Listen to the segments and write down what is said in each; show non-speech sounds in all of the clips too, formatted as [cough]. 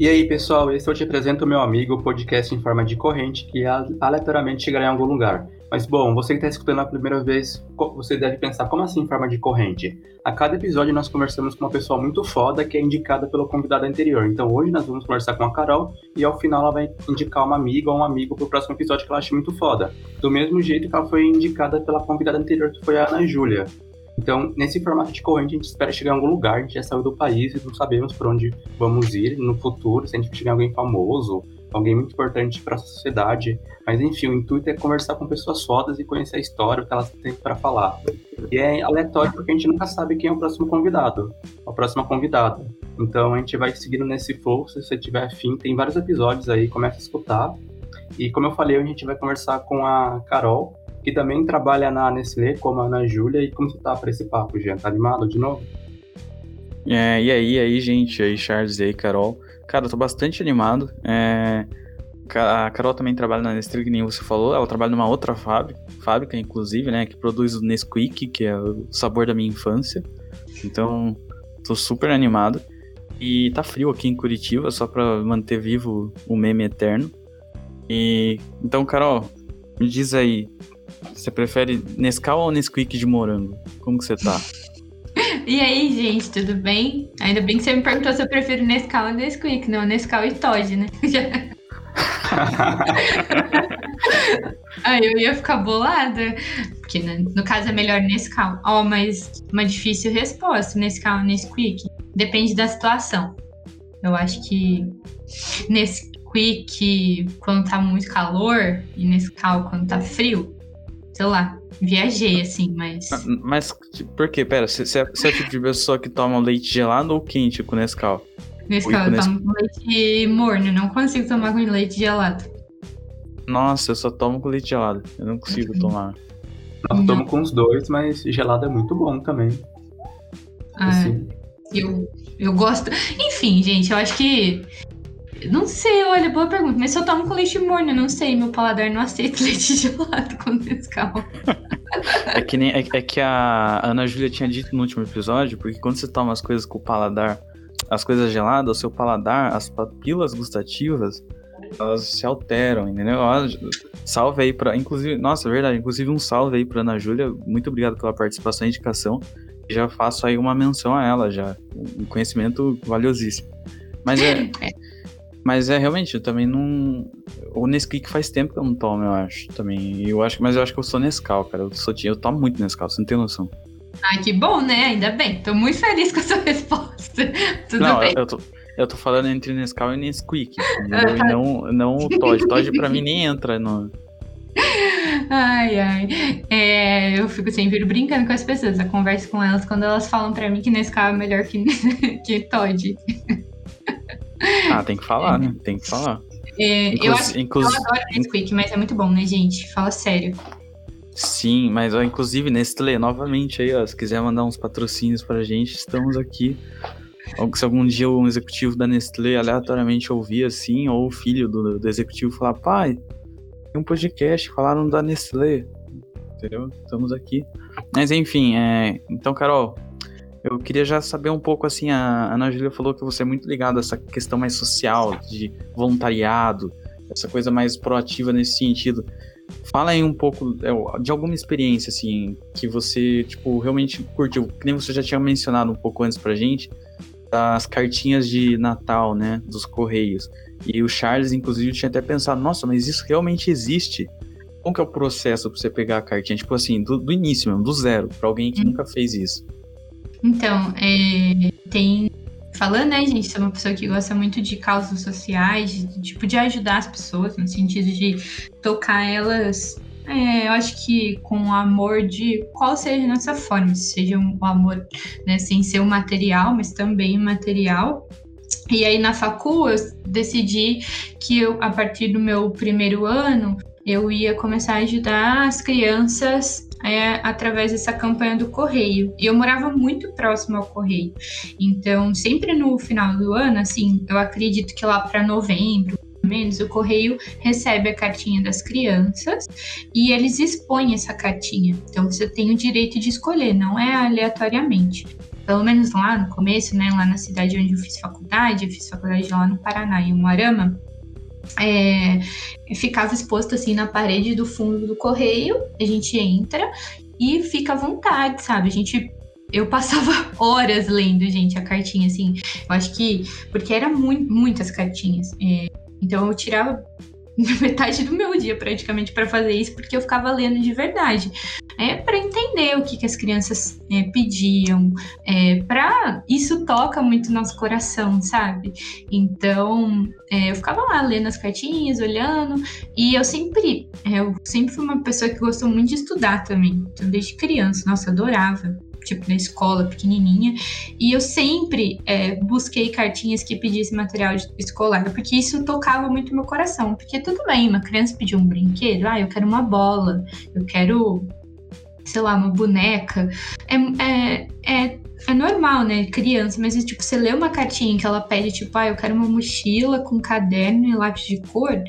E aí, pessoal, esse eu te apresento o meu amigo, o podcast em forma de corrente, que aleatoriamente chegará em algum lugar. Mas, bom, você que está escutando a primeira vez, você deve pensar, como assim em forma de corrente? A cada episódio nós conversamos com uma pessoa muito foda que é indicada pelo convidado anterior. Então hoje nós vamos conversar com a Carol e ao final ela vai indicar uma amiga ou um amigo pro próximo episódio que ela acha muito foda. Do mesmo jeito que ela foi indicada pela convidada anterior, que foi a Ana Júlia. Então, nesse formato de corrente, a gente espera chegar em algum lugar, a gente já saiu do país e não sabemos para onde vamos ir no futuro, se a gente chegar em alguém famoso, alguém muito importante para a sociedade. Mas enfim, o intuito é conversar com pessoas fodas e conhecer a história, o que elas têm para falar. E é aleatório porque a gente nunca sabe quem é o próximo convidado, a próxima convidada. Então a gente vai seguindo nesse flow, se você tiver afim, tem vários episódios aí, começa a escutar. E como eu falei, a gente vai conversar com a Carol, que também trabalha na Nestlé, como a Ana Júlia. E como você tá para esse papo, Jean? Tá animado de novo? É, e aí, aí, gente, aí, Charles e aí, Carol. Cara, eu tô bastante animado. É... A Carol também trabalha na Nestlé, que nem você falou. Ela trabalha numa outra fábrica, fábrica, inclusive, né? Que produz o Nesquik, que é o sabor da minha infância. Então, tô super animado. E tá frio aqui em Curitiba, só pra manter vivo o meme eterno. E então, Carol, me diz aí, você prefere Nescau ou Nesquik de morango? Como que você tá? [laughs] E aí, gente, tudo bem? Ainda bem que você me perguntou se eu prefiro Nescau ou Nesquik, não Nescau e Todd, né? [laughs] aí eu ia ficar bolada, porque né, no caso é melhor Nescau. Ó, oh, mas uma difícil resposta, Nescau ou Nesquik? Depende da situação. Eu acho que Nesquik quando tá muito calor e Nescau quando tá frio, sei lá, viajei, assim, mas. Ah, mas por quê? Pera, você, é, é o tipo de pessoa que toma leite gelado ou quente com Nescau? Nescau, eu tomo com leite morno, não consigo tomar com leite gelado. Nossa, eu só tomo com leite gelado. Eu não consigo uhum. tomar. Eu tomo com os dois, mas gelado é muito bom também. Ah, assim. eu, eu gosto. Enfim, gente, eu acho que não sei, olha, boa pergunta. Mas se eu tomo com leite morno, não sei. Meu paladar não aceita [laughs] leite gelado com Nescau. [laughs] é que, nem, é, é, que a Ana Júlia tinha dito no último episódio, porque quando você toma as coisas com o paladar, as coisas geladas, o seu paladar, as papilas gustativas, elas se alteram, entendeu? Salve aí pra. Inclusive, nossa, é verdade, inclusive um salve aí pra Ana Júlia. Muito obrigado pela participação e indicação. Já faço aí uma menção a ela já. Um conhecimento valiosíssimo. Mas é. [clears throat] Mas é realmente, eu também não. O Nesquik faz tempo que eu não tomo, eu acho. Também. Eu acho, mas eu acho que eu sou Nescau, cara. Eu, sou, eu tomo muito Nescau, você não tem noção. Ai, que bom, né? Ainda bem. Tô muito feliz com a sua [laughs] resposta. Tudo não, bem. Eu tô, eu tô falando entre Nescau e Nesquik. [laughs] não, não o Todd. Todd pra mim nem entra no. Ai, ai. É, eu fico sempre brincando com as pessoas. Eu converso com elas quando elas falam pra mim que Nescau é melhor que, [laughs] que Todd. Ah, tem que falar, né? Tem que falar. É, eu, acho, eu adoro Nesquik, mas é muito bom, né, gente? Fala sério. Sim, mas ó, inclusive Nestlé, novamente aí, ó, se quiser mandar uns patrocínios pra gente, estamos aqui. Se algum dia um executivo da Nestlé aleatoriamente ouvir assim, ou o filho do, do executivo falar, pai, tem um podcast, falaram da Nestlé. Entendeu? Estamos aqui. Mas enfim, é... então, Carol, eu queria já saber um pouco assim, a Ana Júlia falou que você é muito ligado a essa questão mais social, de voluntariado, essa coisa mais proativa nesse sentido. Fala aí um pouco é, de alguma experiência, assim, que você, tipo, realmente curtiu. Que nem você já tinha mencionado um pouco antes pra gente, das cartinhas de Natal, né, dos Correios. E o Charles, inclusive, tinha até pensado, nossa, mas isso realmente existe? Como que é o processo pra você pegar a cartinha? Tipo assim, do, do início mesmo, do zero, pra alguém que hum. nunca fez isso. Então, é, tem. Falando, né, gente, sou uma pessoa que gosta muito de causas sociais, de, tipo, de ajudar as pessoas, no sentido de tocar elas é, eu acho que com amor de qual seja a nossa forma, seja um amor né, sem ser o material, mas também material. E aí na facul eu decidi que eu, a partir do meu primeiro ano, eu ia começar a ajudar as crianças é, através dessa campanha do Correio. E eu morava muito próximo ao Correio. Então, sempre no final do ano, assim, eu acredito que lá para novembro, menos, o correio recebe a cartinha das crianças e eles expõem essa cartinha. Então você tem o direito de escolher, não é aleatoriamente. pelo menos lá no começo, né, lá na cidade onde eu fiz faculdade, eu fiz faculdade lá no Paraná, em Umuarama, é, ficava exposto assim na parede do fundo do correio, a gente entra e fica à vontade, sabe? A gente eu passava [laughs] horas lendo, gente, a cartinha, assim. Eu acho que. Porque muito, muitas cartinhas. É, então eu tirava metade do meu dia praticamente para fazer isso, porque eu ficava lendo de verdade. É para entender o que, que as crianças é, pediam, é, para isso toca muito nosso coração, sabe? Então é, eu ficava lá lendo as cartinhas, olhando, e eu sempre, é, eu sempre fui uma pessoa que gostou muito de estudar também, então, desde criança, nossa, adorava tipo, na escola, pequenininha. E eu sempre é, busquei cartinhas que pedissem material escolar, porque isso tocava muito meu coração. Porque tudo bem, uma criança pediu um brinquedo, ah, eu quero uma bola, eu quero, sei lá, uma boneca. É, é, é, é normal, né, criança, mas tipo, você lê uma cartinha que ela pede, tipo, ah, eu quero uma mochila com caderno e lápis de cor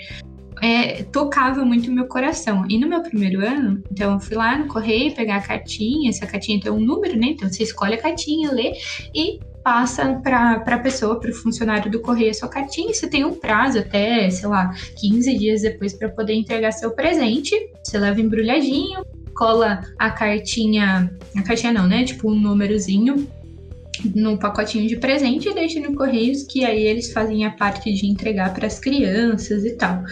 é, tocava muito meu coração. E no meu primeiro ano, então eu fui lá no correio pegar a cartinha, essa cartinha tem um número, né? Então você escolhe a cartinha, lê e passa para a pessoa, para o funcionário do correio a sua cartinha. Você tem um prazo até, sei lá, 15 dias depois para poder entregar seu presente. Você leva embrulhadinho, cola a cartinha, a cartinha não, né? Tipo um númerozinho no pacotinho de presente e deixa no Correios, que aí eles fazem a parte de entregar para as crianças e tal.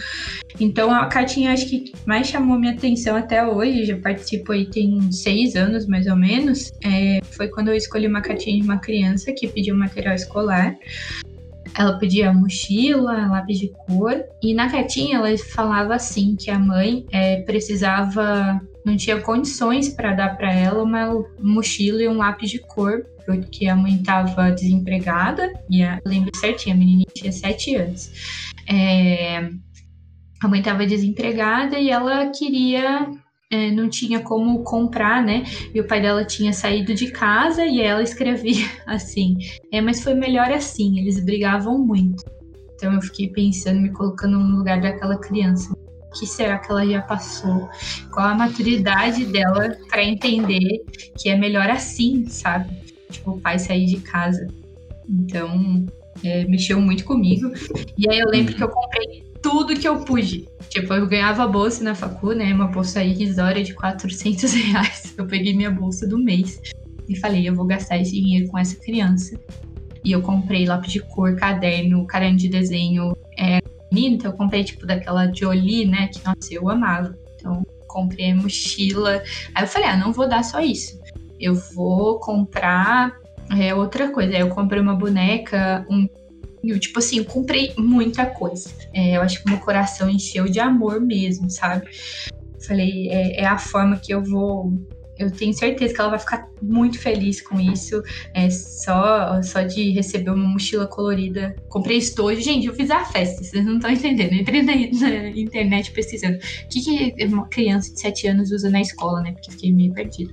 Então a cartinha acho que mais chamou minha atenção até hoje, já participo aí tem seis anos mais ou menos, é, foi quando eu escolhi uma cartinha de uma criança que pediu material escolar. Ela pedia mochila, lápis de cor, e na cartinha ela falava assim que a mãe é, precisava, não tinha condições para dar para ela uma mochila e um lápis de cor porque a mãe estava desempregada, e a, lembro certinho, a menininha tinha sete anos. É, a mãe estava desempregada e ela queria é, não tinha como comprar, né? E o pai dela tinha saído de casa e ela escrevia [laughs] assim: é, mas foi melhor assim, eles brigavam muito. Então eu fiquei pensando, me colocando no lugar daquela criança. Que será que ela já passou? Qual a maturidade dela para entender que é melhor assim, sabe? tipo, o pai sair de casa. Então, é, mexeu muito comigo. E aí eu lembro que eu comprei tudo que eu pude. Tipo, eu ganhava bolsa na facu, né? Uma bolsa irrisória de 400 [laughs] reais. Eu peguei minha bolsa do mês e falei, eu vou gastar esse dinheiro com essa criança. E eu comprei lápis de cor, caderno, caderno de desenho. É, então eu comprei, tipo, daquela Jolie, né? Que, nossa, eu amava. Então, comprei mochila. Aí eu falei, ah, não vou dar só isso eu vou comprar é, outra coisa. Eu comprei uma boneca, um eu, tipo assim, eu comprei muita coisa. É, eu acho que meu coração encheu de amor mesmo, sabe? Falei, é, é, a forma que eu vou. Eu tenho certeza que ela vai ficar muito feliz com isso. É só, só de receber uma mochila colorida. Comprei estojo. Gente, eu fiz a festa, vocês não estão entendendo. Entrei na, na, internet pesquisando o que, que uma criança de 7 anos usa na escola, né? Porque fiquei meio perdida.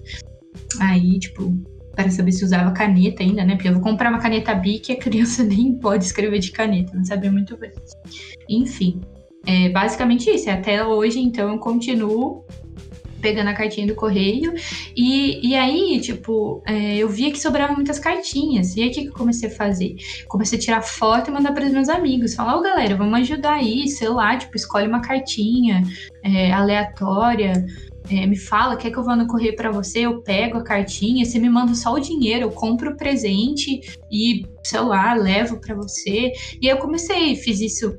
Aí, tipo, para saber se usava caneta ainda, né? Porque eu vou comprar uma caneta Bic e a criança [laughs] nem pode escrever de caneta, não sabia muito bem. Enfim, é basicamente isso. Até hoje, então, eu continuo pegando a cartinha do correio. E, e aí, tipo, é, eu via que sobravam muitas cartinhas. E aí, o que, que eu comecei a fazer? Comecei a tirar foto e mandar para os meus amigos. Falar, ô oh, galera, vamos ajudar aí, sei lá, tipo, escolhe uma cartinha é, aleatória é, me fala, quer que eu vá no correio para você? Eu pego a cartinha, você me manda só o dinheiro, eu compro o presente e, sei lá, levo para você. E eu comecei, fiz isso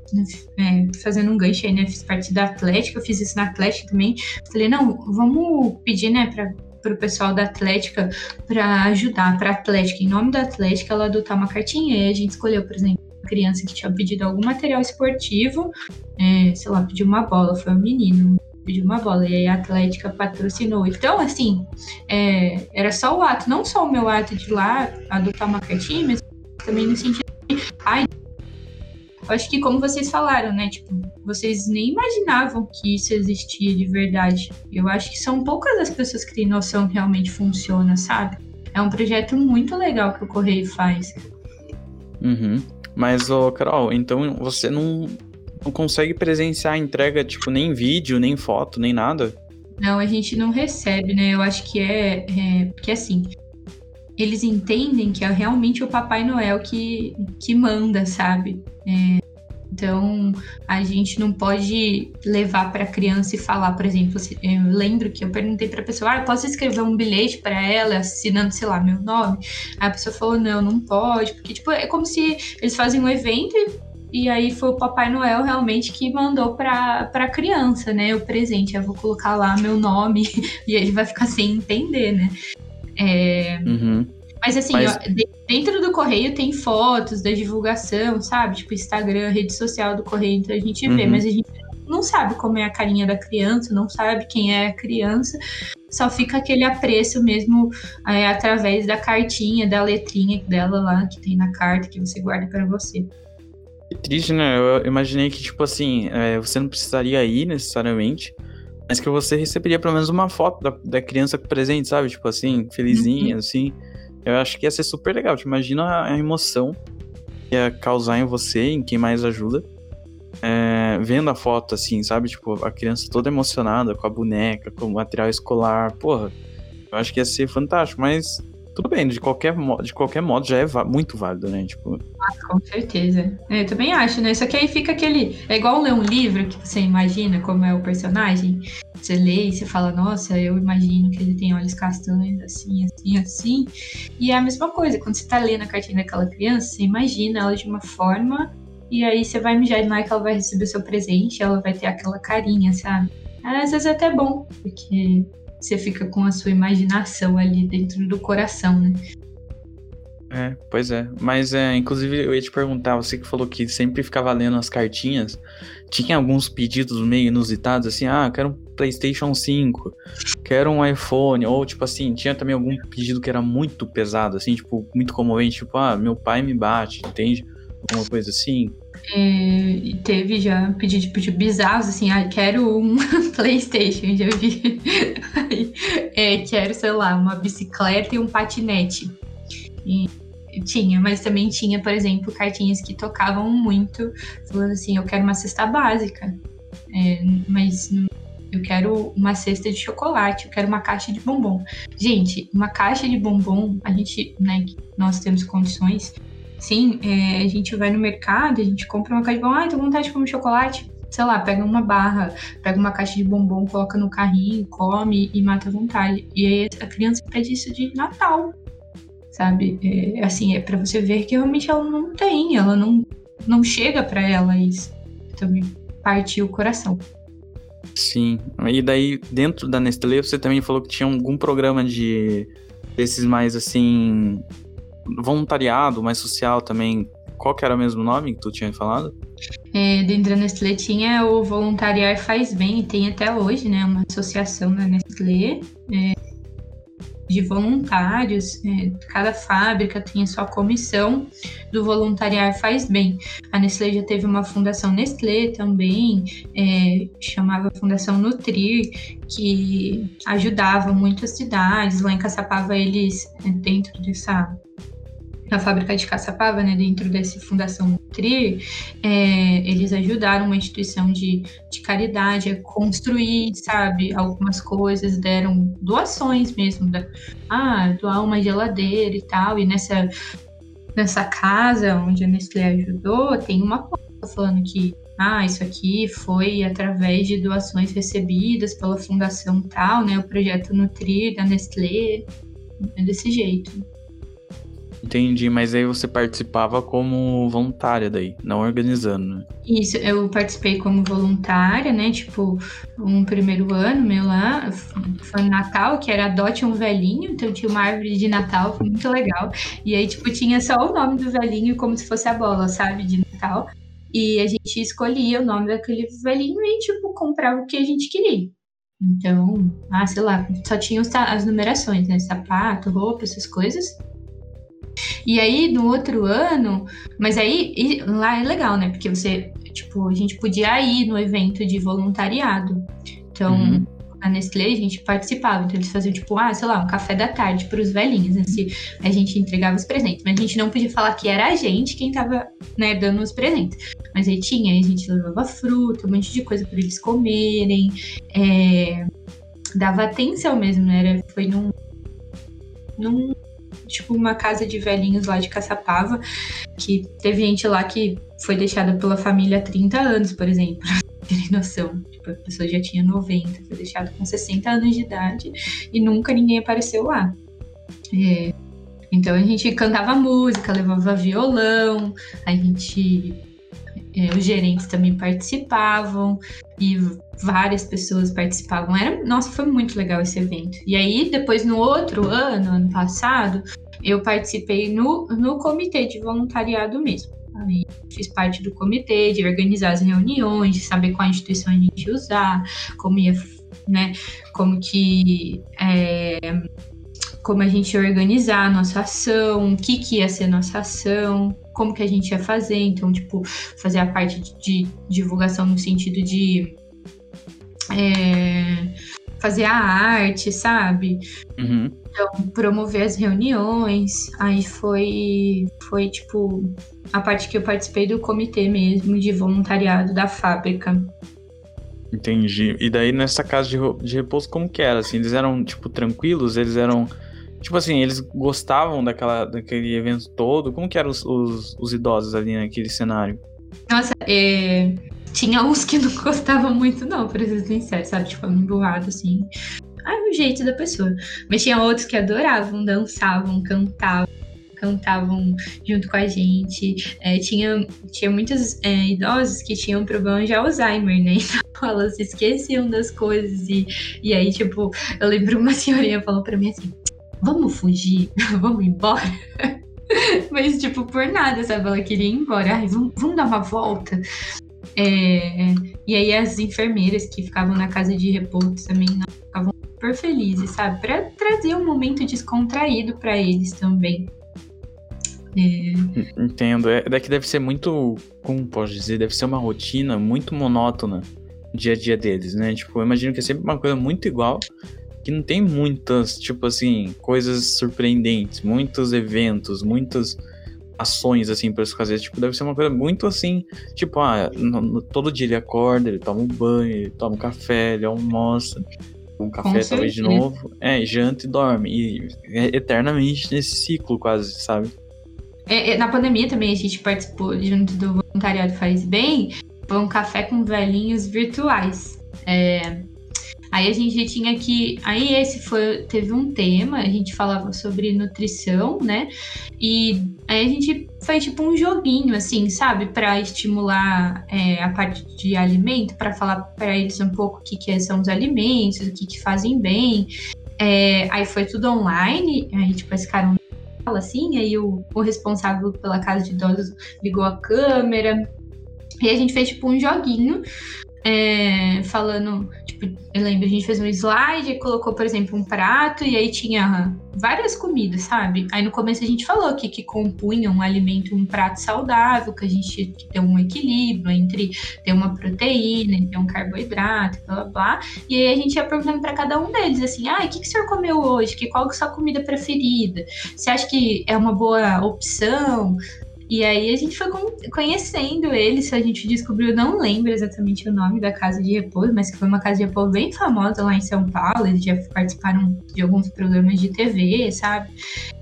é, fazendo um gancho aí, né? Fiz parte da Atlética, eu fiz isso na Atlética também. Falei, não, vamos pedir, né, para para o pessoal da Atlética para ajudar para Atlética, em nome da Atlética, ela adotar uma cartinha e a gente escolheu, por exemplo, uma criança que tinha pedido algum material esportivo, é, sei lá, pediu uma bola, foi um menino, pediu uma bola e aí a Atlética patrocinou. Então, assim, é, era só o ato, não só o meu ato de ir lá adotar uma cartinha, mas também no sentido de, ai, acho que como vocês falaram, né, tipo, vocês nem imaginavam que isso existia de verdade. Eu acho que são poucas as pessoas que têm noção que realmente funciona, sabe? É um projeto muito legal que o Correio faz. Uhum. Mas, ô, Carol, então você não não consegue presenciar a entrega, tipo, nem vídeo, nem foto, nem nada? Não, a gente não recebe, né? Eu acho que é, é porque assim, eles entendem que é realmente o Papai Noel que, que manda, sabe? É, então, a gente não pode levar para a criança e falar, por exemplo, eu lembro que eu perguntei para a pessoa, ah, posso escrever um bilhete para ela assinando, sei lá, meu nome? Aí a pessoa falou, não, não pode, porque tipo, é como se eles fazem um evento e, e aí foi o Papai Noel realmente que mandou para a criança, né, o presente. Eu vou colocar lá meu nome [laughs] e ele vai ficar sem entender, né? É... Uhum. Mas assim, Mas... Ó, dentro do correio tem fotos da divulgação, sabe? Tipo Instagram, rede social do correio, então a gente vê, uhum. mas a gente não sabe como é a carinha da criança, não sabe quem é a criança, só fica aquele apreço mesmo é, através da cartinha, da letrinha dela lá que tem na carta que você guarda para você. Que triste, né? Eu imaginei que, tipo assim, é, você não precisaria ir necessariamente, mas que você receberia pelo menos uma foto da, da criança presente, sabe? Tipo assim, felizinha, uhum. assim. Eu acho que ia ser super legal. Te imagina a emoção que ia causar em você, em quem mais ajuda. É, vendo a foto, assim, sabe? Tipo, a criança toda emocionada com a boneca, com o material escolar. Porra, eu acho que ia ser fantástico, mas tudo bem, de qualquer, de qualquer modo já é muito válido, né? Tipo... Ah, com certeza. É, eu também acho, né? Só que aí fica aquele. É igual ler um livro que você imagina como é o personagem. Você lê e você fala, nossa, eu imagino que ele tem olhos castanhos, assim, assim, assim. E é a mesma coisa, quando você tá lendo a cartinha daquela criança, você imagina ela de uma forma, e aí você vai mijar e que ela vai receber o seu presente, ela vai ter aquela carinha, sabe? Às vezes é até bom, porque você fica com a sua imaginação ali dentro do coração, né? É, pois é. Mas, é, inclusive, eu ia te perguntar, você que falou que sempre ficava lendo as cartinhas, tinha alguns pedidos meio inusitados, assim, ah, quero um PlayStation 5, quero um iPhone, ou, tipo assim, tinha também algum pedido que era muito pesado, assim, tipo, muito comovente, tipo, ah, meu pai me bate, entende? Alguma coisa assim. É, teve já pedido tipo, bizarros, assim, ah, quero um [laughs] Playstation, já vi. é, quero, sei lá, uma bicicleta e um patinete. E tinha, mas também tinha, por exemplo, cartinhas que tocavam muito, falando assim, eu quero uma cesta básica, é, mas eu quero uma cesta de chocolate, eu quero uma caixa de bombom. Gente, uma caixa de bombom, a gente, né, nós temos condições, Sim, é, a gente vai no mercado, a gente compra uma caixa de bombom, ah, tô com vontade de comer chocolate. Sei lá, pega uma barra, pega uma caixa de bombom, coloca no carrinho, come e mata a vontade. E aí a criança pede isso de Natal, sabe? É, assim, é para você ver que realmente ela não tem, ela não, não chega para ela isso. Também partiu o coração. Sim, e daí dentro da Nestlé você também falou que tinha algum programa de desses mais assim voluntariado, mais social também. Qual que era o mesmo nome que tu tinha falado? É, dentro da Nestlé tinha o Voluntariar Faz Bem, e tem até hoje, né? Uma associação da Nestlé. É, de voluntários, é, cada fábrica tem a sua comissão do voluntariar faz bem. A Nestlé já teve uma fundação Nestlé também, é, chamava Fundação Nutrir, que ajudava muitas cidades. Lá em Caçapava eles, é, dentro dessa na fábrica de Caçapava, né, dentro dessa Fundação Nutrir, é, eles ajudaram uma instituição de, de caridade a construir, sabe, algumas coisas, deram doações mesmo, da, ah, doar uma geladeira e tal, e nessa, nessa casa onde a Nestlé ajudou, tem uma placa falando que ah, isso aqui foi através de doações recebidas pela fundação tal, né, o projeto Nutrir da Nestlé, é desse jeito. Entendi, mas aí você participava como voluntária daí, não organizando, né? Isso, eu participei como voluntária, né? Tipo, um primeiro ano meu lá, foi no Natal, que era Adote um Velhinho, então tinha uma árvore de Natal, foi muito legal. E aí, tipo, tinha só o nome do velhinho como se fosse a bola, sabe, de Natal. E a gente escolhia o nome daquele velhinho e, tipo, comprava o que a gente queria. Então, ah, sei lá, só tinha as numerações, né? Sapato, roupa, essas coisas. E aí, no outro ano, mas aí lá é legal, né? Porque você, tipo, a gente podia ir no evento de voluntariado. Então, uhum. na Nestlé, a gente participava. Então, eles faziam, tipo, ah, sei lá, um café da tarde para os velhinhos. Assim, a gente entregava os presentes. Mas a gente não podia falar que era a gente quem tava, né, dando os presentes. Mas aí tinha, aí a gente levava fruta, um monte de coisa para eles comerem. É, dava atenção mesmo, né? Era, foi num, num tipo uma casa de velhinhos lá de Caçapava, que teve gente lá que foi deixada pela família há 30 anos, por exemplo. [laughs] Terem noção. Tipo, a pessoa já tinha 90, foi deixada com 60 anos de idade e nunca ninguém apareceu lá. É, então a gente cantava música, levava violão, a gente. É, os gerentes também participavam e várias pessoas participavam. Era, nossa, foi muito legal esse evento. E aí, depois no outro ano, ano passado, eu participei no, no comitê de voluntariado mesmo. Aí fiz parte do comitê, de organizar as reuniões, de saber qual instituição a gente ia usar, como ia, né, como que é, como a gente ia organizar a nossa ação, o que, que ia ser nossa ação, como que a gente ia fazer. Então, tipo, fazer a parte de, de divulgação no sentido de é, fazer a arte, sabe? Uhum. Então, promover as reuniões. Aí foi, foi, tipo, a parte que eu participei do comitê mesmo, de voluntariado da fábrica. Entendi. E daí nessa casa de, de repouso, como que era? Assim, eles eram, tipo, tranquilos? Eles eram. Tipo assim, eles gostavam daquela, daquele evento todo? Como que eram os, os, os idosos ali naquele cenário? Nossa, é... tinha uns que [laughs] não gostavam muito, não, pra ser sincero, sabe? Tipo, emburrado assim. Ah, o jeito da pessoa. Mas tinha outros que adoravam, dançavam, cantavam cantavam junto com a gente. É, tinha, tinha muitos é, idosos que tinham problema de Alzheimer, né? [laughs] Então elas esqueciam das coisas. E, e aí, tipo, eu lembro uma senhorinha falou pra mim assim: vamos fugir, [laughs] vamos embora. [laughs] Mas, tipo, por nada, sabe? Ela queria ir embora. Ai, vamos, vamos dar uma volta. É, e aí as enfermeiras que ficavam na casa de repouso também não, ficavam super felizes, sabe? Para trazer um momento descontraído para eles também. É... Entendo. É, daqui deve ser muito, como posso dizer, deve ser uma rotina muito monótona dia a dia deles, né? Tipo, eu imagino que é sempre uma coisa muito igual que não tem muitas, tipo assim, coisas surpreendentes, muitos eventos, muitas ações, assim, para eles fazer. Tipo, deve ser uma coisa muito assim, tipo, ah, no, no, todo dia ele acorda, ele toma um banho, ele toma um café, ele almoça, um café talvez de novo, é, janta e dorme. E é eternamente nesse ciclo quase, sabe? É, é, na pandemia também a gente participou junto do voluntariado Faz Bem, foi um café com velhinhos virtuais. É, Aí a gente tinha que. Aí esse foi. Teve um tema, a gente falava sobre nutrição, né? E aí a gente fez tipo um joguinho, assim, sabe? para estimular é, a parte de alimento, para falar para eles um pouco o que, que são os alimentos, o que, que fazem bem. É, aí foi tudo online, aí tipo, esse cara assim, aí o, o responsável pela casa de idosos ligou a câmera. E a gente fez tipo um joguinho é, falando, tipo, eu lembro, a gente fez um slide e colocou, por exemplo, um prato e aí tinha várias comidas, sabe? Aí no começo a gente falou que, que compunha um alimento, um prato saudável, que a gente que tem um equilíbrio entre ter uma proteína, ter um carboidrato, blá blá blá. E aí a gente ia perguntando para cada um deles, assim, ah, o que, que o senhor comeu hoje? Que, qual que é a sua comida preferida? Você acha que é uma boa opção? E aí a gente foi conhecendo eles, a gente descobriu, não lembro exatamente o nome da casa de repouso, mas que foi uma casa de repouso bem famosa lá em São Paulo, eles já participaram de alguns programas de TV, sabe?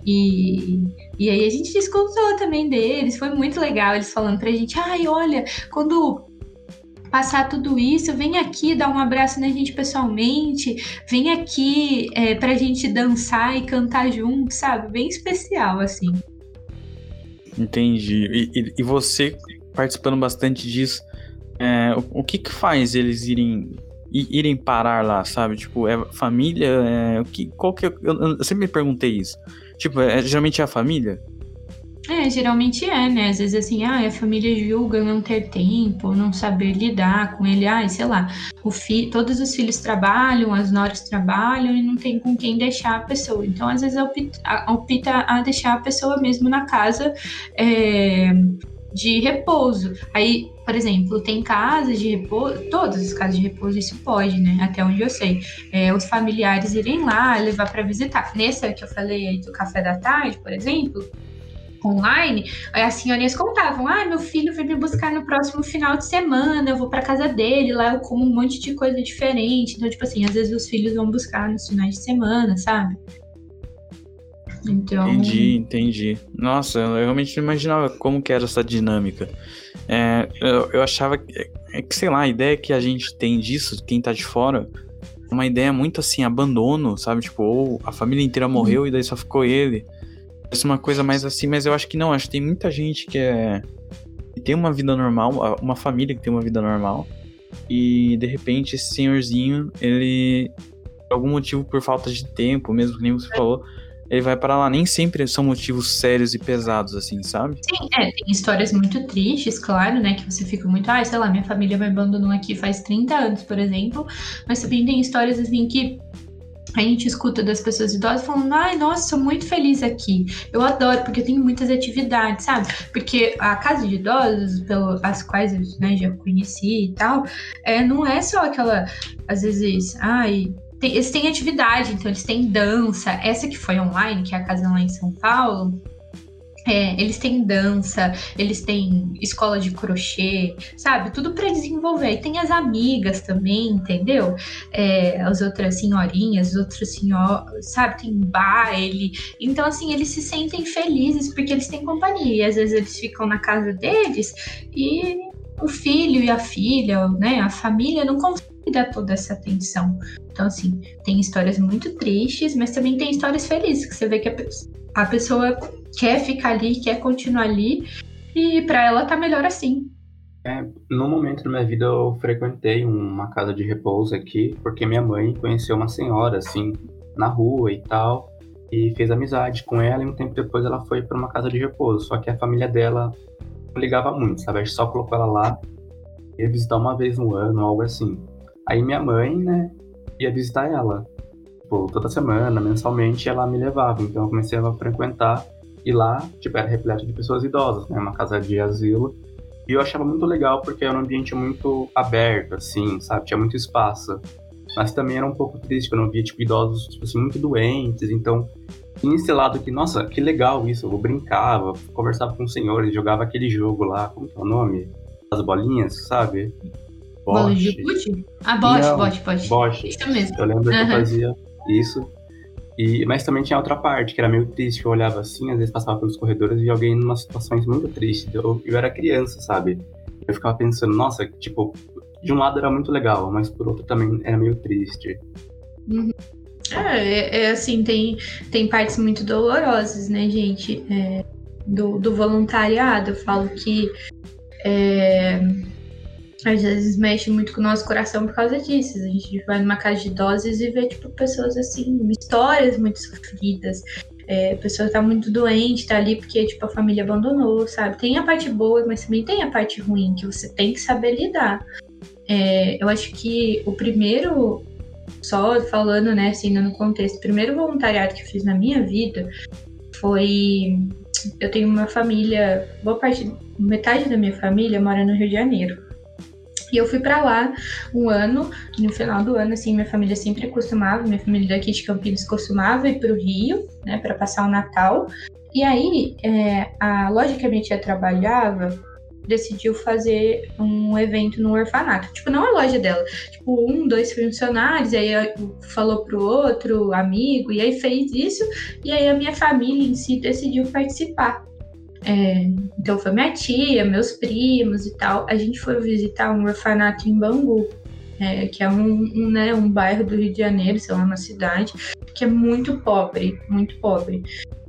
E, e aí a gente discutiu também deles, foi muito legal eles falando pra gente, ai, olha, quando passar tudo isso, vem aqui dar um abraço na gente pessoalmente, vem aqui é, pra gente dançar e cantar junto, sabe? Bem especial, assim. Entendi. E, e, e você participando bastante disso, é, o, o, que que faz eles irem irem parar lá, sabe? Tipo, é família? É, o que, qual que é, eu, eu, sempre me perguntei isso. Tipo, é, geralmente é a família? É, geralmente é, né? Às vezes assim, ah, a família julga não ter tempo, não saber lidar com ele, ah, sei lá, o fi todos os filhos trabalham, as noras trabalham e não tem com quem deixar a pessoa. Então, às vezes, opta, opta a deixar a pessoa mesmo na casa é, de repouso. Aí, por exemplo, tem casas de repouso, todas as casas de repouso isso pode, né? Até onde eu sei. É, os familiares irem lá, levar para visitar. Nesse que eu falei aí do café da tarde, por exemplo, online, as senhorinhas contavam: ah, meu filho vai me buscar no próximo final de semana, eu vou para casa dele, lá eu como um monte de coisa diferente. Então, tipo assim, às vezes os filhos vão buscar nos finais de semana, sabe? Então... Entendi, entendi. Nossa, eu realmente não imaginava como que era essa dinâmica. É, eu, eu achava que, é que, sei lá, a ideia que a gente tem disso, quem tá de fora, uma ideia muito assim, abandono, sabe? Tipo, ou a família inteira morreu uhum. e daí só ficou ele. Parece uma coisa mais assim, mas eu acho que não, acho que tem muita gente que é. que tem uma vida normal, uma família que tem uma vida normal. E de repente esse senhorzinho, ele. Por algum motivo, por falta de tempo, mesmo que nem você falou, ele vai para lá. Nem sempre são motivos sérios e pesados, assim, sabe? Sim, é, tem histórias muito tristes, claro, né? Que você fica muito, ah, sei lá, minha família me abandonou aqui faz 30 anos, por exemplo. Mas também tem histórias assim que a gente escuta das pessoas idosas falando, ai, nossa, sou muito feliz aqui. Eu adoro, porque eu tenho muitas atividades, sabe? Porque a casa de idosos, pelas quais eu né, já conheci e tal, é, não é só aquela, às vezes, ai, tem, eles têm atividade, então eles têm dança. Essa que foi online, que é a casa lá em São Paulo, é, eles têm dança, eles têm escola de crochê, sabe? Tudo para desenvolver. E tem as amigas também, entendeu? É, as outras senhorinhas, as outras senhoras, sabe? Tem baile. Então, assim, eles se sentem felizes porque eles têm companhia. E às vezes eles ficam na casa deles e o filho e a filha, né? A família não conseguem dar toda essa atenção. Então, assim, tem histórias muito tristes, mas também tem histórias felizes, que você vê que a, a pessoa quer ficar ali, quer continuar ali, e para ela tá melhor assim. É, no momento da minha vida eu frequentei uma casa de repouso aqui, porque minha mãe conheceu uma senhora, assim, na rua e tal, e fez amizade com ela, e um tempo depois ela foi para uma casa de repouso. Só que a família dela não ligava muito, sabe? A gente só colocou ela lá, ia visitar uma vez no ano, algo assim. Aí minha mãe, né, ia visitar ela. Tipo, toda semana, mensalmente, ela me levava. Então eu comecei a frequentar. E lá, tipo, era repleto de pessoas idosas, né? Uma casa de asilo. E eu achava muito legal porque era um ambiente muito aberto, assim, sabe? Tinha muito espaço. Mas também era um pouco triste, quando eu via, tipo, idosos, tipo assim, muito doentes. Então, tinha esse lado que, nossa, que legal isso. Eu brincava, conversava com os senhores, jogava aquele jogo lá, como que é o nome? As bolinhas, sabe? Bola de gude? Ah, Bosch, Bosch, Bosch. Bosch. Isso mesmo. Eu lembro uhum. que eu fazia isso. E, mas também tinha outra parte, que era meio triste. Eu olhava assim, às vezes passava pelos corredores e via alguém em umas situações muito tristes. Eu, eu era criança, sabe? Eu ficava pensando, nossa, tipo, de um lado era muito legal, mas por outro também era meio triste. Uhum. É, é, é, assim, tem, tem partes muito dolorosas, né, gente? É, do, do voluntariado. Eu falo que é, às vezes mexe muito com o nosso coração por causa disso. A gente vai numa casa de idosos e vê, tipo, pessoas assim, histórias muito sofridas. É, a pessoa tá muito doente, tá ali porque, tipo, a família abandonou, sabe? Tem a parte boa, mas também tem a parte ruim, que você tem que saber lidar. É, eu acho que o primeiro, só falando, né, assim, no contexto, o primeiro voluntariado que eu fiz na minha vida foi. Eu tenho uma família, boa parte, metade da minha família mora no Rio de Janeiro. E eu fui para lá um ano, no final do ano, assim, minha família sempre costumava, minha família daqui de Campinas costumava ir para o Rio, né, para passar o Natal. E aí, é, a loja que a minha tia trabalhava decidiu fazer um evento no orfanato. Tipo, não a loja dela. Tipo, um, dois funcionários, aí falou pro outro amigo, e aí fez isso, e aí a minha família em si decidiu participar. É, então foi minha tia, meus primos e tal. A gente foi visitar um orfanato em Bangu, é, que é um, um, né, um bairro do Rio de Janeiro, sei lá, uma cidade, que é muito pobre, muito pobre.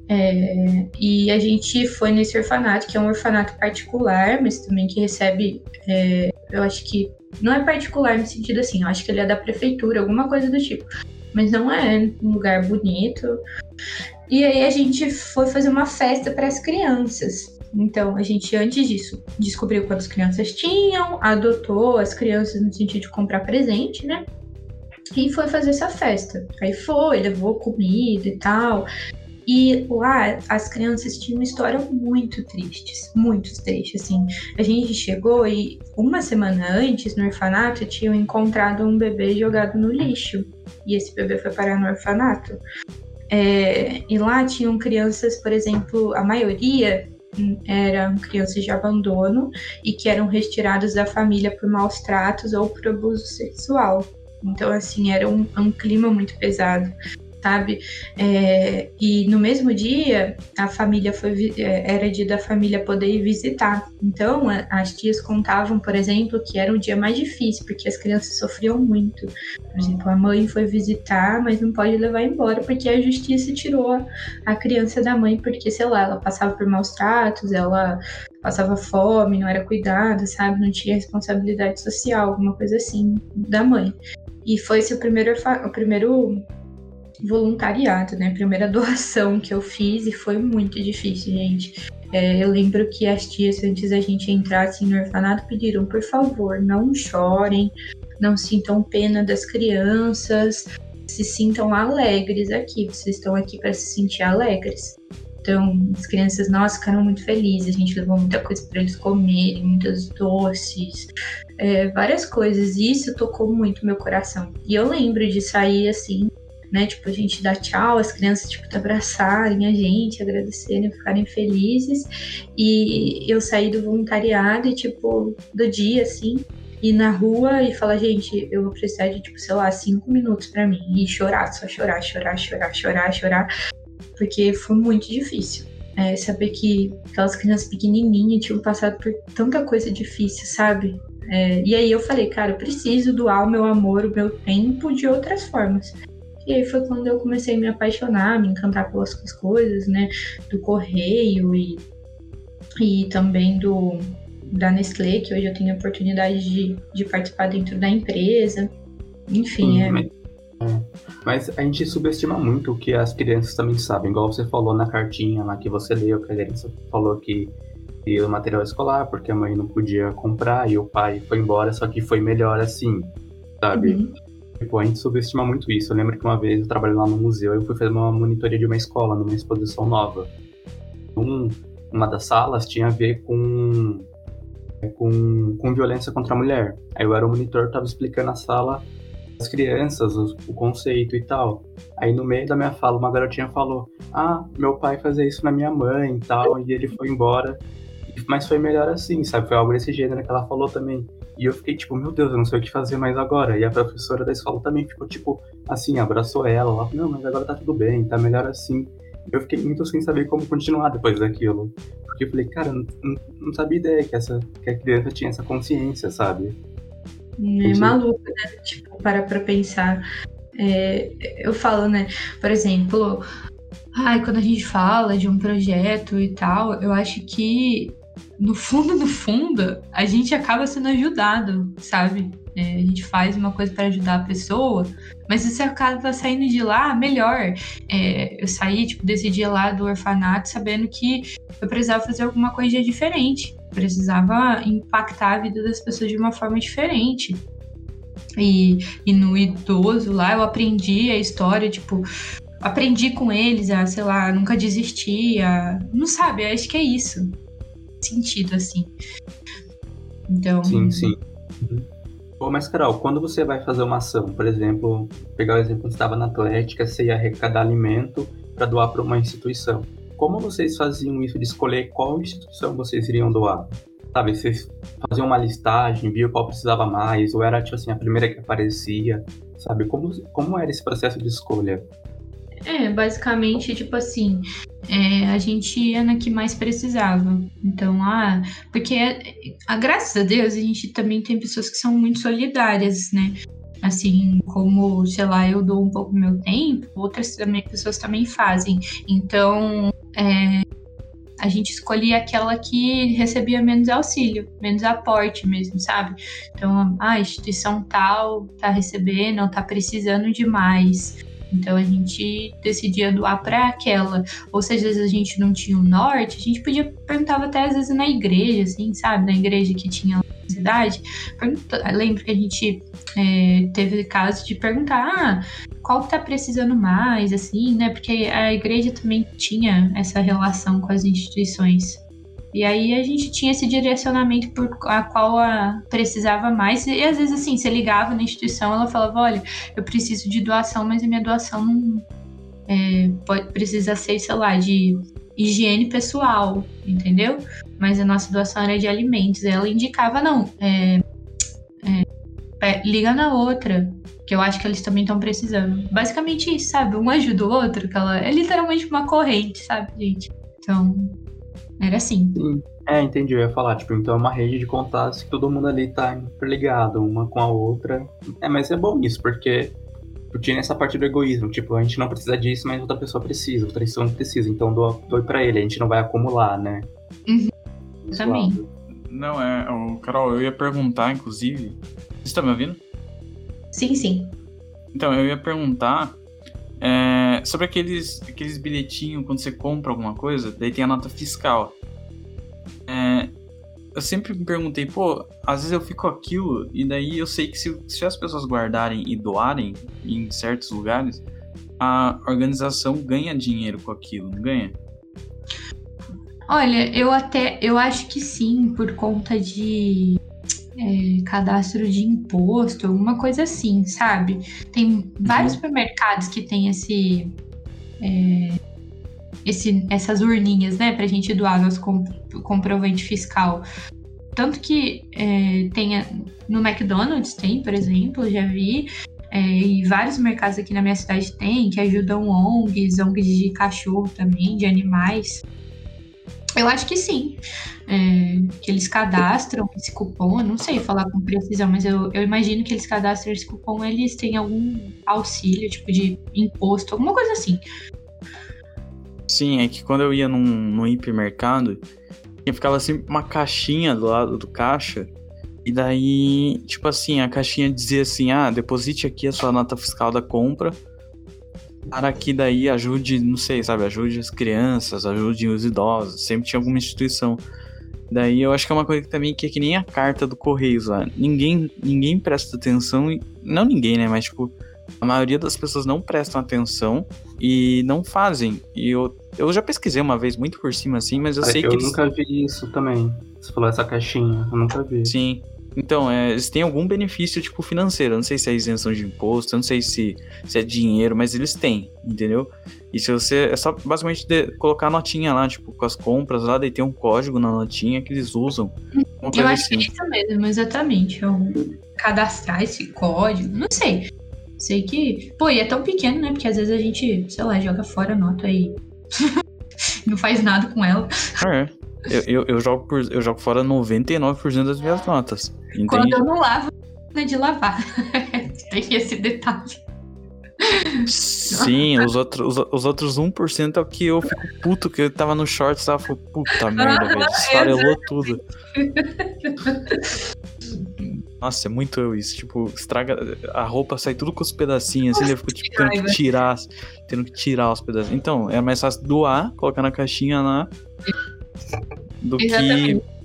É, e a gente foi nesse orfanato, que é um orfanato particular, mas também que recebe, é, eu acho que não é particular no sentido assim, eu acho que ele é da prefeitura, alguma coisa do tipo. Mas não é um lugar bonito. E aí a gente foi fazer uma festa para as crianças. Então, a gente, antes disso, descobriu quantas crianças tinham, adotou as crianças no sentido de comprar presente, né? E foi fazer essa festa. Aí foi, levou comida e tal. E lá as crianças tinham uma história muito tristes, muito triste, assim. A gente chegou e uma semana antes no orfanato tinham encontrado um bebê jogado no lixo. E esse bebê foi parar no orfanato. É, e lá tinham crianças, por exemplo, a maioria eram crianças de abandono e que eram retiradas da família por maus tratos ou por abuso sexual. Então, assim, era um, um clima muito pesado sabe? É, e no mesmo dia, a família foi é, era dia da família poder ir visitar. Então, as tias contavam, por exemplo, que era um dia mais difícil, porque as crianças sofriam muito. Por exemplo, a mãe foi visitar, mas não pode levar embora, porque a justiça tirou a criança da mãe, porque, sei lá, ela passava por maus tratos, ela passava fome, não era cuidada, sabe? Não tinha responsabilidade social, alguma coisa assim, da mãe. E foi esse o primeiro, o primeiro voluntariado, né? Primeira [laughs] doação que eu fiz e foi muito difícil, gente. É, eu lembro que as tias, antes da gente entrar assim, no orfanato, pediram, por favor, não chorem, não sintam pena das crianças, se sintam alegres aqui. Vocês estão aqui para se sentir alegres. Então, as crianças, nossa, ficaram muito felizes. A gente levou muita coisa para eles comerem, muitos doces, é, várias coisas. E isso tocou muito meu coração. E eu lembro de sair assim, né? Tipo, a gente dá tchau, as crianças, tipo, abraçarem a gente, agradecerem, ficarem felizes. E eu saí do voluntariado e, tipo, do dia, assim, ir na rua e falar, gente, eu vou precisar de, tipo, sei lá, cinco minutos para mim. E chorar, só chorar, chorar, chorar, chorar, chorar. Porque foi muito difícil. É, saber que aquelas crianças pequenininhas tinham passado por tanta coisa difícil, sabe? É, e aí eu falei, cara, eu preciso doar o meu amor, o meu tempo de outras formas. E aí foi quando eu comecei a me apaixonar, me encantar pelas coisas, né? Do correio e, e também do da Nestlé, que hoje eu tenho a oportunidade de, de participar dentro da empresa. Enfim, é... é. Mas a gente subestima muito o que as crianças também sabem, igual você falou na cartinha lá que você leu, que a criança falou que ia o material escolar porque a mãe não podia comprar e o pai foi embora, só que foi melhor assim, sabe? Uhum. Tipo, a gente subestima muito isso. Eu lembro que uma vez eu trabalhei lá no museu, eu fui fazer uma monitoria de uma escola, numa exposição nova. Um, uma das salas tinha a ver com, com, com violência contra a mulher. Aí eu era o monitor, tava explicando a sala as crianças, o, o, conceito e tal. Aí no meio da minha fala, uma garotinha falou: Ah, meu pai fazia isso na minha mãe e tal, e ele foi embora. Mas foi melhor assim, sabe? Foi algo desse gênero que ela falou também. E eu fiquei tipo, meu Deus, eu não sei o que fazer mais agora. E a professora da escola também ficou tipo, assim, abraçou ela. Falou, não, mas agora tá tudo bem, tá melhor assim. Eu fiquei muito sem saber como continuar depois daquilo. Porque eu falei, cara, não, não sabia ideia que, essa, que a criança tinha essa consciência, sabe? É maluco, né? Tipo, para pra pensar. É, eu falo, né? Por exemplo, ai, quando a gente fala de um projeto e tal, eu acho que no fundo, no fundo, a gente acaba sendo ajudado, sabe? É, a gente faz uma coisa para ajudar a pessoa, mas você acaba saindo de lá melhor. É, eu saí, tipo, desse dia lá do orfanato sabendo que eu precisava fazer alguma coisa diferente, precisava impactar a vida das pessoas de uma forma diferente. E, e no idoso lá eu aprendi a história, tipo, aprendi com eles a, sei lá, nunca desistir, a, não sabe, acho que é isso sentido, assim. Então. Sim, sim. Uhum. Bom, mas, Carol, quando você vai fazer uma ação, por exemplo, pegar o exemplo quando estava na Atlética, você ia arrecadar alimento para doar para uma instituição. Como vocês faziam isso de escolher qual instituição vocês iriam doar? Sabe, vocês faziam uma listagem, viam qual precisava mais, ou era, tipo assim, a primeira que aparecia, sabe? Como, como era esse processo de escolha? É, basicamente, tipo assim, é, a gente ia na que mais precisava. Então, ah, porque a, graças a Deus a gente também tem pessoas que são muito solidárias, né? Assim, como, sei lá, eu dou um pouco meu tempo, outras também, pessoas também fazem. Então, é, a gente escolhia aquela que recebia menos auxílio, menos aporte mesmo, sabe? Então, ah, a instituição tal tá recebendo, tá precisando de mais. Então a gente decidia doar para aquela. Ou seja, às vezes a gente não tinha o norte, a gente podia perguntava até às vezes na igreja, assim, sabe? Na igreja que tinha na cidade. Lembro que a gente é, teve caso de perguntar, ah, qual que tá precisando mais, assim, né? Porque a igreja também tinha essa relação com as instituições. E aí a gente tinha esse direcionamento por a qual a precisava mais. E às vezes, assim, você ligava na instituição, ela falava: olha, eu preciso de doação, mas a minha doação não é, pode, precisa ser, sei lá, de higiene pessoal, entendeu? Mas a nossa doação era de alimentos. Ela indicava: não, é, é, liga na outra, que eu acho que eles também estão precisando. Basicamente isso, sabe? Um ajuda o outro, que ela é literalmente uma corrente, sabe, gente? Então, era assim. Sim. É, entendi. Eu ia falar, tipo, então é uma rede de contatos que todo mundo ali tá interligado, uma com a outra. É, mas é bom isso, porque tinha essa parte do egoísmo, tipo, a gente não precisa disso, mas outra pessoa precisa, outra pessoa não precisa, então dou, dou pra ele, a gente não vai acumular, né? Uhum. Também. Não, é, o Carol, eu ia perguntar, inclusive. Você tá me ouvindo? Sim, sim. Então, eu ia perguntar é, sobre aqueles, aqueles bilhetinhos quando você compra alguma coisa, daí tem a nota fiscal. É, eu sempre me perguntei, pô, às vezes eu fico aquilo, e daí eu sei que se, se as pessoas guardarem e doarem em certos lugares, a organização ganha dinheiro com aquilo, não ganha? Olha, eu até eu acho que sim, por conta de é, cadastro de imposto, alguma coisa assim, sabe? Tem vários uhum. supermercados que tem esse, é, esse essas urninhas, né, pra gente doar nosso comprovante fiscal. Tanto que é, tem no McDonald's tem, por exemplo, já vi. É, e vários mercados aqui na minha cidade tem, que ajudam ONGs, ONGs de cachorro também, de animais. Eu acho que sim. É, que eles cadastram esse cupom, eu não sei falar com precisão, mas eu, eu imagino que eles cadastram esse cupom, eles têm algum auxílio, tipo de imposto, alguma coisa assim. Sim, é que quando eu ia num, num hipermercado, ficava assim uma caixinha do lado do caixa. E daí, tipo assim, a caixinha dizia assim: ah, deposite aqui a sua nota fiscal da compra. Para que daí ajude, não sei, sabe, ajude as crianças, ajude os idosos. Sempre tinha alguma instituição. Daí eu acho que é uma coisa que também que é que nem a carta do Correios lá. Ninguém, ninguém presta atenção. Não ninguém, né? Mas tipo, a maioria das pessoas não prestam atenção e não fazem. E eu, eu já pesquisei uma vez muito por cima assim, mas eu sei que. Eu nunca eles... vi isso também. Você falou essa caixinha, eu nunca vi. Sim. Então, é, eles têm algum benefício, tipo, financeiro. Eu não sei se é isenção de imposto, eu não sei se, se é dinheiro, mas eles têm, entendeu? E se você. É só basicamente de, colocar a notinha lá, tipo, com as compras lá, daí tem um código na notinha que eles usam. Eu acho assim. que é isso mesmo, exatamente. É um cadastrar esse código, não sei. Sei que. Pô, e é tão pequeno, né? Porque às vezes a gente, sei lá, joga fora a nota aí. [laughs] não faz nada com ela. É. Eu, eu, eu, jogo por, eu jogo fora 99% das minhas notas. Entende? Quando eu não lavo, é de lavar. [laughs] Tem esse detalhe. Sim, os outros, os, os outros 1% é o que eu fico puto, que eu tava no shorts e tava, puta merda, velho, esfarelou tudo. [laughs] Nossa, é muito eu isso. Tipo, estraga. A roupa sai tudo com os pedacinhos, assim, eu fico tipo, tendo que tirar. Tendo que tirar os pedacinhos. Então, é mais fácil doar, colocar na caixinha lá. Do Exatamente. que.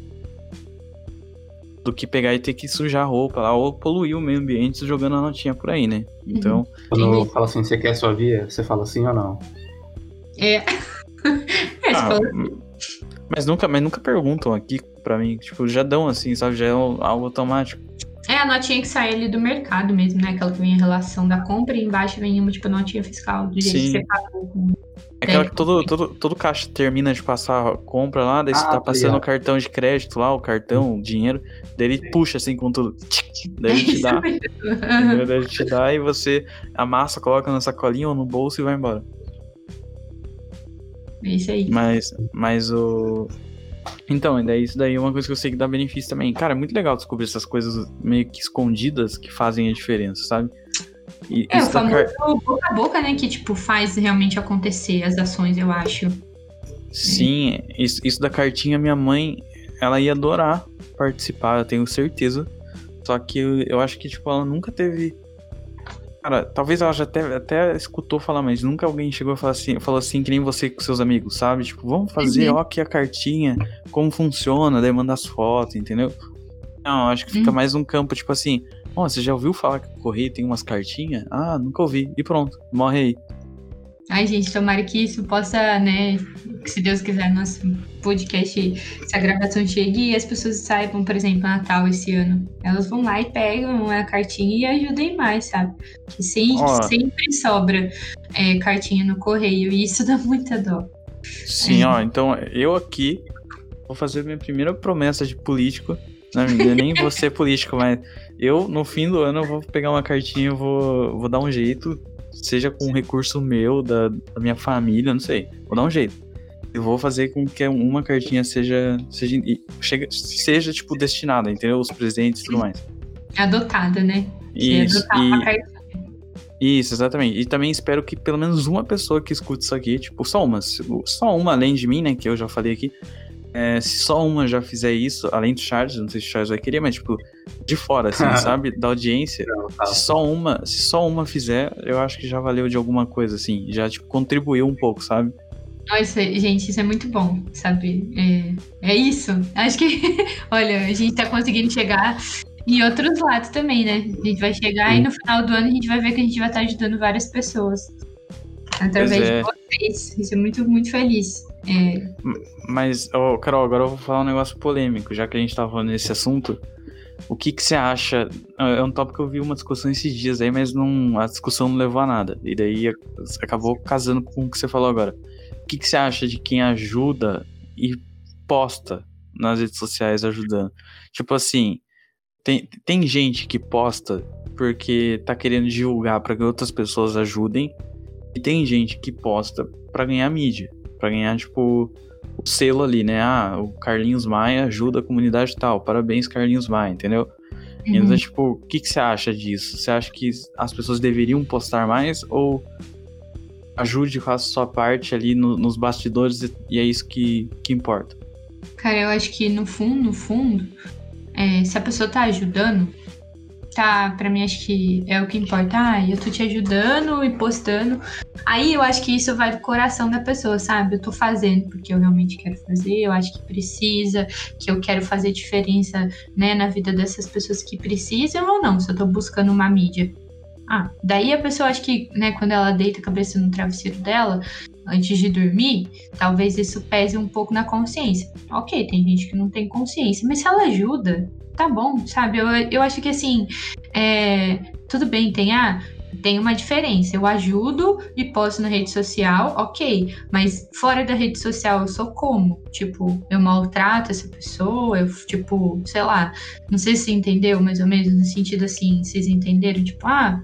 Do que pegar e ter que sujar a roupa lá, ou poluir o meio ambiente jogando a notinha por aí, né? Então. Uhum. Quando fala assim, você quer sua via, você fala sim ou não? É. [laughs] é ah, mas nunca, mas nunca perguntam aqui pra mim. Tipo, já dão assim, sabe? Já é algo automático. É a notinha que sai ali do mercado mesmo, né? Aquela que vem a relação da compra e embaixo vem uma, tipo, notinha fiscal, do jeito Sim. que você pagou com. É aquela que todo, todo, todo caixa termina de passar a compra lá, daí ah, você tá passando o cartão de crédito lá, o cartão, o dinheiro, daí ele puxa assim com tudo. Daí ele te dá. [laughs] daí ele te dá e você amassa, coloca na sacolinha ou no bolso e vai embora. É isso aí. Mas, mas o. Então, daí isso daí é uma coisa que eu sei que dá benefício também. Cara, é muito legal descobrir essas coisas meio que escondidas que fazem a diferença, sabe? E, é, o famoso car... boca a boca, né? Que, tipo, faz realmente acontecer as ações, eu acho. Sim, isso, isso da cartinha, minha mãe, ela ia adorar participar, eu tenho certeza. Só que eu, eu acho que, tipo, ela nunca teve Cara, talvez ela já até, até escutou falar, mas nunca alguém chegou a falar assim, falou assim, que nem você com seus amigos, sabe? Tipo, vamos fazer, uhum. ó, aqui a cartinha, como funciona, daí manda as fotos, entendeu? Não, acho que fica uhum. mais um campo, tipo assim, ó, oh, você já ouviu falar que o correio tem umas cartinhas? Ah, nunca ouvi. E pronto, morre aí. Ai, gente, tomara que isso possa, né, que se Deus quiser, nosso podcast, se a gravação chegue e as pessoas saibam, por exemplo, Natal esse ano. Elas vão lá e pegam a cartinha e ajudem mais, sabe? Que sempre, sempre sobra é, cartinha no correio e isso [laughs] dá muita dó. Sim, é. ó, então eu aqui vou fazer minha primeira promessa de político Não, eu nem vou ser político, mas eu, no fim do ano, eu vou pegar uma cartinha e vou, vou dar um jeito, seja com um recurso meu, da, da minha família, não sei. Vou dar um jeito. Eu vou fazer com que uma cartinha seja, seja, chega, seja tipo, destinada, entendeu? Os presentes e tudo mais. Adotada, né? Isso, e... Isso, exatamente. E também espero que pelo menos uma pessoa que escute isso aqui, tipo, só uma, só uma além de mim, né, que eu já falei aqui, é, se só uma já fizer isso, além do Charles, não sei se o Charles vai querer, mas tipo, de fora, assim, [laughs] sabe? Da audiência. Não, tá. Se só uma, se só uma fizer, eu acho que já valeu de alguma coisa, assim. Já, tipo, contribuiu um pouco, sabe? Nossa, gente, isso é muito bom, sabe? É, é isso. Acho que, [laughs] olha, a gente tá conseguindo chegar em outros lados também, né? A gente vai chegar Sim. e no final do ano a gente vai ver que a gente vai estar ajudando várias pessoas. Através é. de vocês. Isso é muito, muito feliz. É. Mas, oh, Carol, agora eu vou falar um negócio polêmico, já que a gente tava falando nesse assunto. O que que você acha? É um tópico que eu vi uma discussão esses dias aí, mas não, a discussão não levou a nada. E daí acabou casando com o que você falou agora. O que que você acha de quem ajuda e posta nas redes sociais ajudando? Tipo assim, tem, tem gente que posta porque tá querendo divulgar para que outras pessoas ajudem. E tem gente que posta para ganhar mídia, para ganhar tipo o selo ali, né? Ah, o Carlinhos Maia ajuda a comunidade tal. Parabéns, Carlinhos Maia, entendeu? Uhum. Então, tipo, o que, que você acha disso? Você acha que as pessoas deveriam postar mais ou ajude, faça sua parte ali no, nos bastidores e é isso que, que importa? Cara, eu acho que no fundo, no fundo, é, se a pessoa tá ajudando, tá, para mim acho que é o que importa. Ah, eu tô te ajudando e postando. Aí eu acho que isso vai do coração da pessoa, sabe? Eu tô fazendo porque eu realmente quero fazer, eu acho que precisa, que eu quero fazer diferença, né, na vida dessas pessoas que precisam ou não, se eu tô buscando uma mídia. Ah, daí a pessoa acha que, né, quando ela deita a cabeça no travesseiro dela, antes de dormir, talvez isso pese um pouco na consciência. Ok, tem gente que não tem consciência, mas se ela ajuda, tá bom, sabe? Eu, eu acho que assim, é, tudo bem, tem a. Ah, tem uma diferença. Eu ajudo e posto na rede social, ok. Mas fora da rede social, eu sou como? Tipo, eu maltrato essa pessoa, eu, tipo, sei lá. Não sei se você entendeu mais ou menos, no sentido assim, vocês entenderam? Tipo, ah,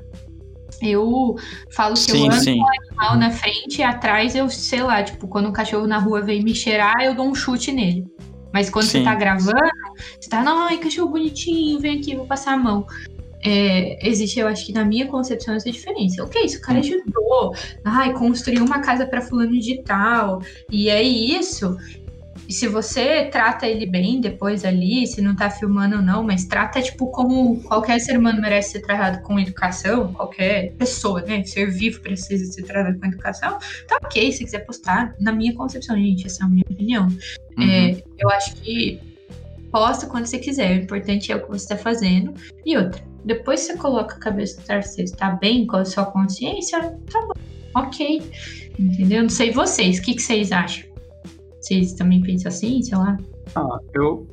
eu falo que sim, eu ando com o animal na frente e atrás eu, sei lá, tipo, quando um cachorro na rua vem me cheirar, eu dou um chute nele. Mas quando sim. você tá gravando, você tá, ai, cachorro bonitinho, vem aqui, vou passar a mão. É, existe, eu acho que na minha concepção, essa diferença. Ok, isso o cara ajudou, ai, construiu uma casa para fulano de tal, e é isso. E se você trata ele bem depois ali, se não tá filmando ou não, mas trata, tipo, como qualquer ser humano merece ser tratado com educação, qualquer pessoa, né? Ser vivo precisa ser tratado com educação, tá ok se quiser postar. Na minha concepção, gente, essa é a minha opinião. Uhum. É, eu acho que posta quando você quiser. O importante é o que você está fazendo. E outra, depois você coloca a cabeça no travesseiro, tá bem com a sua consciência, tá bom, ok. Entendeu? Não sei vocês, o que, que vocês acham? Vocês também pensam assim, sei lá? Ah, eu.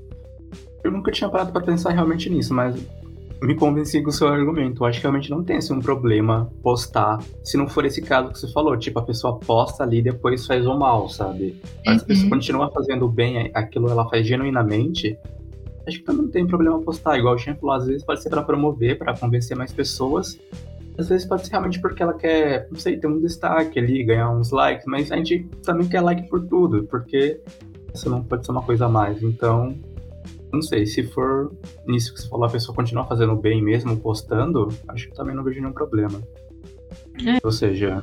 Eu nunca tinha parado para pensar realmente nisso, mas me convenci com o seu argumento. Eu acho que realmente não tem assim, um problema postar, se não for esse caso que você falou, tipo, a pessoa posta ali e depois faz o mal, sabe? Mas uhum. a pessoa uhum. continua fazendo bem aquilo ela faz genuinamente. Acho que também não tem problema postar, igual o falou, às vezes pode ser para promover, para convencer mais pessoas. Às vezes pode ser realmente porque ela quer, não sei, ter um destaque ali, ganhar uns likes, mas a gente também quer like por tudo, porque isso não pode ser uma coisa a mais. Então, não sei, se for nisso que você falou, a pessoa continuar fazendo bem mesmo, postando, acho que também não vejo nenhum problema. É. Ou seja,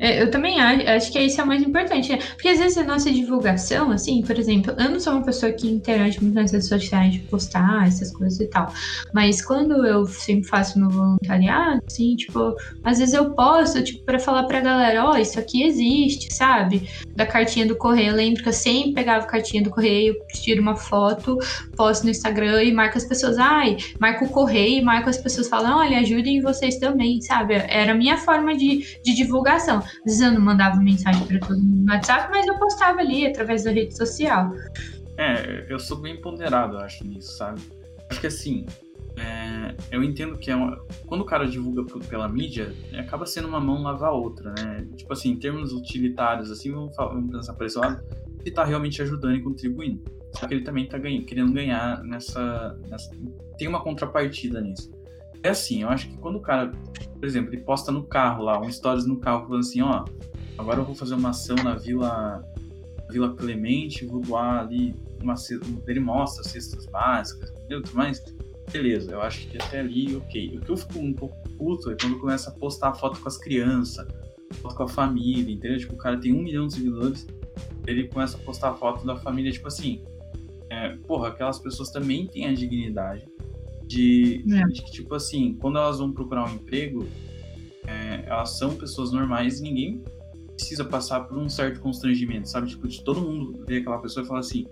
é, eu também acho, que isso é o mais importante, né? Porque às vezes a nossa divulgação, assim, por exemplo, eu não sou uma pessoa que interage muito nas redes sociais de postar essas coisas e tal. Mas quando eu sempre faço meu voluntariado, assim, tipo, às vezes eu posto, tipo, pra falar pra galera, ó, oh, isso aqui existe, sabe? Da cartinha do correio. Eu lembro que eu sempre pegava a cartinha do correio, tiro uma foto, posto no Instagram e marco as pessoas, ai, marco o correio, marco as pessoas, falam, olha, ajudem vocês também, sabe? Era a minha forma de, de divulgação. Às vezes eu não mandava mensagem para todo mundo no WhatsApp, mas eu postava ali através da rede social. É, eu sou bem ponderado, eu acho, nisso, sabe? Acho que assim, é, eu entendo que é uma, quando o cara divulga pela mídia, acaba sendo uma mão lavar a outra, né? Tipo assim, em termos utilitários, assim, vamos, vamos pensar por esse lado, ele tá realmente ajudando e contribuindo. Só que ele também tá ganha, querendo ganhar nessa, nessa. Tem uma contrapartida nisso. É assim, eu acho que quando o cara, por exemplo, ele posta no carro lá, um stories no carro falando assim, ó, agora eu vou fazer uma ação na Vila, Vila Clemente, vou doar ali uma ele mostra cestas básicas, entendeu? Mas beleza, eu acho que até ali, ok. O que eu fico um pouco puto é quando começa a postar foto com as crianças, foto com a família, entendeu? Tipo, o cara tem um milhão de seguidores, ele começa a postar foto da família, tipo assim, é, porra, aquelas pessoas também têm a dignidade de, é. de que, tipo assim, quando elas vão procurar um emprego, é, elas são pessoas normais e ninguém precisa passar por um certo constrangimento, sabe? Tipo, de todo mundo ver aquela pessoa e falar assim,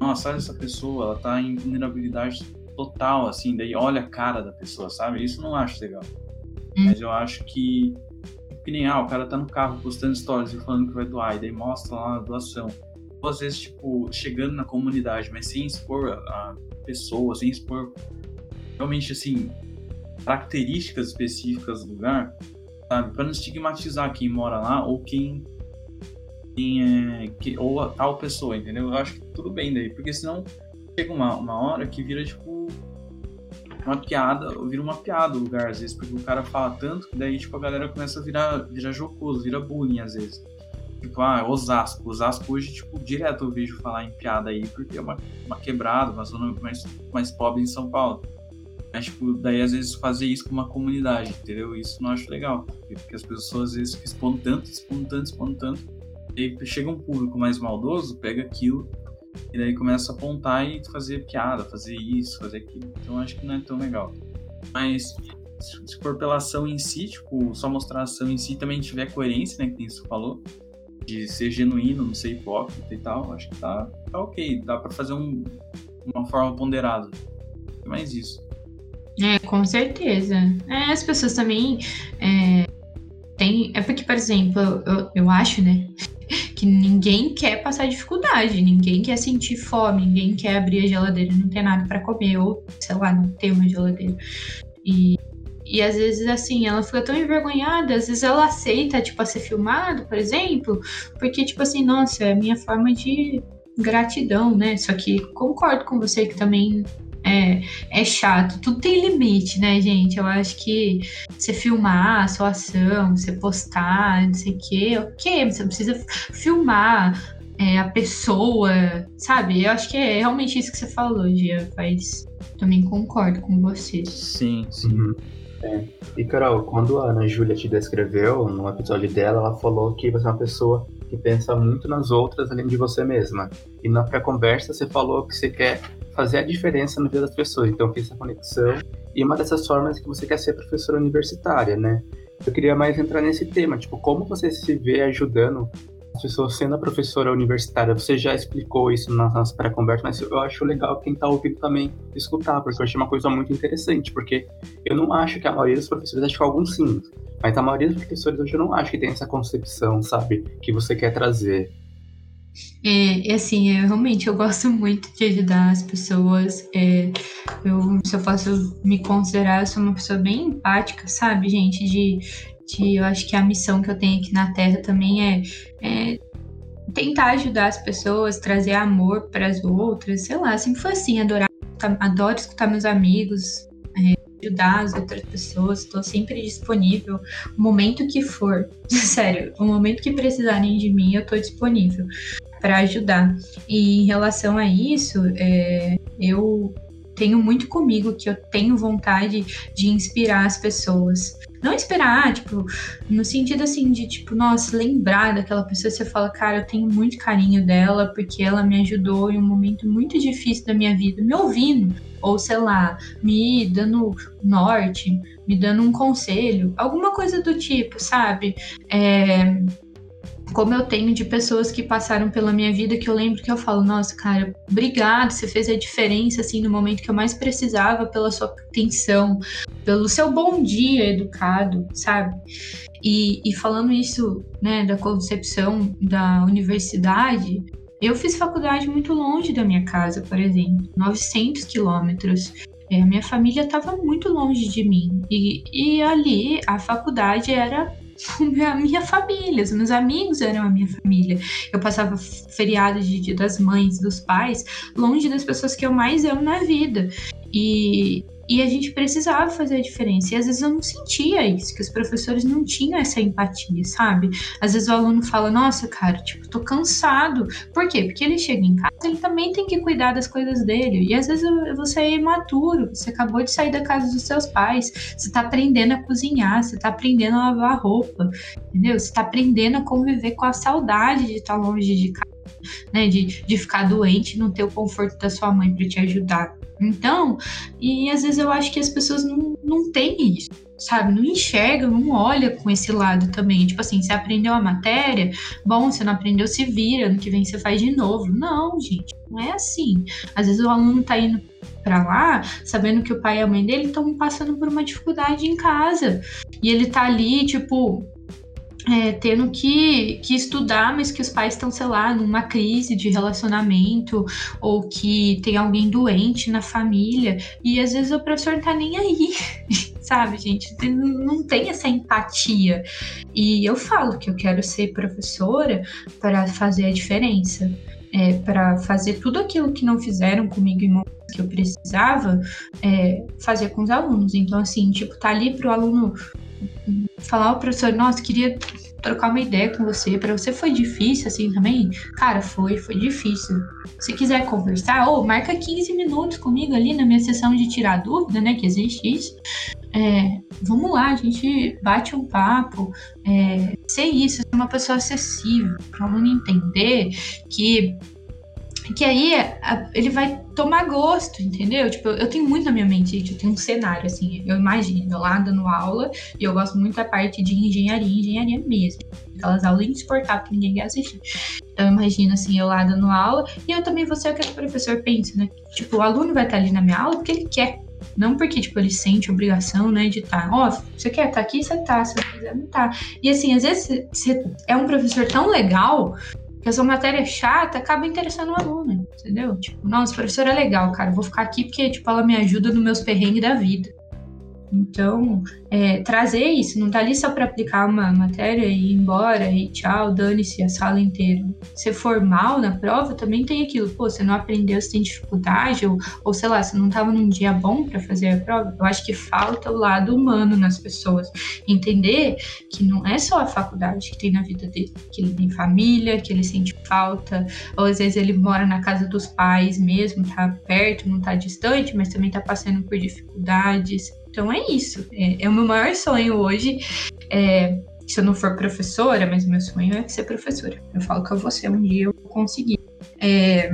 nossa, olha essa pessoa, ela tá em vulnerabilidade total, assim, daí olha a cara da pessoa, sabe? Isso eu não acho legal. Hum. Mas eu acho que, que nem, ah, o cara tá no carro postando stories e falando que vai doar, e daí mostra lá a doação. Ou às vezes, tipo, chegando na comunidade, mas sem expor a pessoa, sem expor realmente, assim, características específicas do lugar, sabe? Para não estigmatizar quem mora lá ou quem quem é que, ou a tal pessoa, entendeu? Eu acho que tudo bem daí, porque senão chega uma, uma hora que vira tipo uma piada, vira uma piada o lugar às vezes, porque o cara fala tanto que daí tipo a galera começa a virar, virar jocoso, vira bullying às vezes. Tipo, ah, Osasco. Osasco hoje, tipo, direto eu vejo falar em piada aí, porque é uma, uma quebrada, uma zona mais, mais pobre em São Paulo. Mas, tipo, daí às vezes fazer isso com uma comunidade, entendeu? Isso não acho legal. Porque as pessoas às vezes expõem tanto, expõem tanto, expõem tanto. E aí chega um público mais maldoso, pega aquilo e daí começa a apontar e fazer piada, fazer isso, fazer aquilo. Então acho que não é tão legal. Mas se for pela ação em si, tipo, só mostrar a ação em si também tiver coerência, né, que você falou, de ser genuíno, não ser hipócrita e tal, acho que tá, tá ok, dá para fazer um, uma forma ponderada. É mais isso. É, com certeza. É, as pessoas também é, tem. É porque, por exemplo, eu, eu acho, né? [laughs] Que ninguém quer passar dificuldade, ninguém quer sentir fome, ninguém quer abrir a geladeira e não ter nada para comer, ou sei lá, não ter uma geladeira. E, e às vezes, assim, ela fica tão envergonhada, às vezes ela aceita, tipo, a ser filmado, por exemplo, porque, tipo assim, nossa, é a minha forma de gratidão, né? Só que concordo com você que também é, é chato. Tudo tem limite, né, gente? Eu acho que você filmar a sua ação, você postar, não sei o quê, ok, você precisa filmar é, a pessoa, sabe? Eu acho que é realmente isso que você falou, Gia, faz. Também concordo com você. Sim, sim. Uhum. É. E Carol, quando a Ana Júlia te descreveu no episódio dela, ela falou que você é uma pessoa que pensa muito nas outras além de você mesma. E na pré-conversa você falou que você quer fazer a diferença no vida das pessoas. Então, fiz essa conexão. E uma dessas formas é que você quer ser professora universitária, né? Eu queria mais entrar nesse tema, tipo, como você se vê ajudando as pessoas sendo a professora universitária? Você já explicou isso nas pré-conversas, mas eu acho legal quem está ouvindo também escutar, porque eu achei uma coisa muito interessante, porque eu não acho que a maioria dos professores, acho que alguns sim, mas a maioria dos professores hoje eu não acho que tem essa concepção, sabe, que você quer trazer. É, é assim, eu, realmente eu gosto muito de ajudar as pessoas. É, eu, se eu posso me considerar, eu sou uma pessoa bem empática, sabe, gente? De, de eu acho que a missão que eu tenho aqui na Terra também é, é tentar ajudar as pessoas, trazer amor para as outras, sei lá, sempre foi assim, adorar, adoro escutar meus amigos, é, ajudar as outras pessoas, estou sempre disponível, o momento que for, [laughs] sério, o momento que precisarem de mim, eu estou disponível para ajudar. E em relação a isso, é, eu tenho muito comigo que eu tenho vontade de inspirar as pessoas. Não esperar, tipo, no sentido assim de, tipo, nossa, lembrar daquela pessoa, você fala, cara, eu tenho muito carinho dela porque ela me ajudou em um momento muito difícil da minha vida, me ouvindo, ou sei lá, me dando norte, me dando um conselho, alguma coisa do tipo, sabe? É, como eu tenho de pessoas que passaram pela minha vida que eu lembro que eu falo, nossa, cara, obrigado, você fez a diferença assim no momento que eu mais precisava pela sua atenção, pelo seu bom dia educado, sabe? E, e falando isso, né, da concepção da universidade, eu fiz faculdade muito longe da minha casa, por exemplo, 900 quilômetros. É, a minha família estava muito longe de mim. E, e ali a faculdade era [laughs] a minha família, os meus amigos eram a minha família. Eu passava feriado de Dia das Mães, dos pais, longe das pessoas que eu mais amo na vida. E, e a gente precisava fazer a diferença. E às vezes eu não sentia isso, que os professores não tinham essa empatia, sabe? Às vezes o aluno fala, nossa, cara, tipo, tô cansado. Por quê? Porque ele chega em casa, ele também tem que cuidar das coisas dele. E às vezes você é imaturo, você acabou de sair da casa dos seus pais, você tá aprendendo a cozinhar, você tá aprendendo a lavar roupa, entendeu? Você tá aprendendo a conviver com a saudade de estar longe de casa. Né, de, de ficar doente, não ter o conforto da sua mãe para te ajudar. Então, e às vezes eu acho que as pessoas não, não têm isso, sabe? Não enxergam, não olham com esse lado também. Tipo assim, você aprendeu a matéria, bom, você não aprendeu, se vira, ano que vem você faz de novo. Não, gente, não é assim. Às vezes o aluno tá indo para lá, sabendo que o pai e a mãe dele estão passando por uma dificuldade em casa. E ele tá ali, tipo, é, tendo que, que estudar, mas que os pais estão, sei lá, numa crise de relacionamento ou que tem alguém doente na família e às vezes o professor não tá nem aí, [laughs] sabe, gente? Não tem essa empatia. E eu falo que eu quero ser professora para fazer a diferença. É, para fazer tudo aquilo que não fizeram comigo momentos que eu precisava é, fazer com os alunos. Então, assim, tipo, tá ali para o aluno falar ao professor, nossa, queria trocar uma ideia com você. Para você foi difícil assim também? Cara, foi, foi difícil. Se quiser conversar, ou oh, marca 15 minutos comigo ali na minha sessão de tirar dúvida, né? Que existe isso. É, vamos lá, a gente bate um papo, é, ser isso, ser uma pessoa acessível, para o aluno entender que que aí ele vai tomar gosto, entendeu? Tipo, eu tenho muito na minha mente, eu tenho um cenário, assim, eu imagino, eu lá dando aula, e eu gosto muito da parte de engenharia, engenharia mesmo. Aquelas aulas insuportáveis que ninguém quer assistir. Então, eu imagino, assim, eu lá dando aula, e eu também vou ser o que o professor pensa, né? Tipo, o aluno vai estar ali na minha aula porque ele quer. Não porque, tipo, ele sente obrigação, né, de estar. Ó, oh, você quer estar aqui? Você tá. Se você quiser, não tá. E, assim, às vezes você é um professor tão legal que a sua matéria é chata, acaba interessando o aluno, entendeu? Tipo, nossa, professora é legal, cara, vou ficar aqui porque, tipo, ela me ajuda nos meus perrengues da vida. Então, é, trazer isso, não tá ali só para aplicar uma matéria e ir embora e tchau, dane-se a sala inteira. Ser formal na prova também tem aquilo, pô, você não aprendeu, você tem dificuldade, ou, ou sei lá, você não tava num dia bom para fazer a prova. Eu acho que falta o lado humano nas pessoas. Entender que não é só a faculdade que tem na vida dele, que ele tem família, que ele sente falta, ou às vezes ele mora na casa dos pais mesmo, tá perto, não tá distante, mas também tá passando por dificuldades então é isso. É, é o meu maior sonho hoje. É, se eu não for professora, mas meu sonho é ser professora. Eu falo que eu vou ser um dia eu conseguir. É,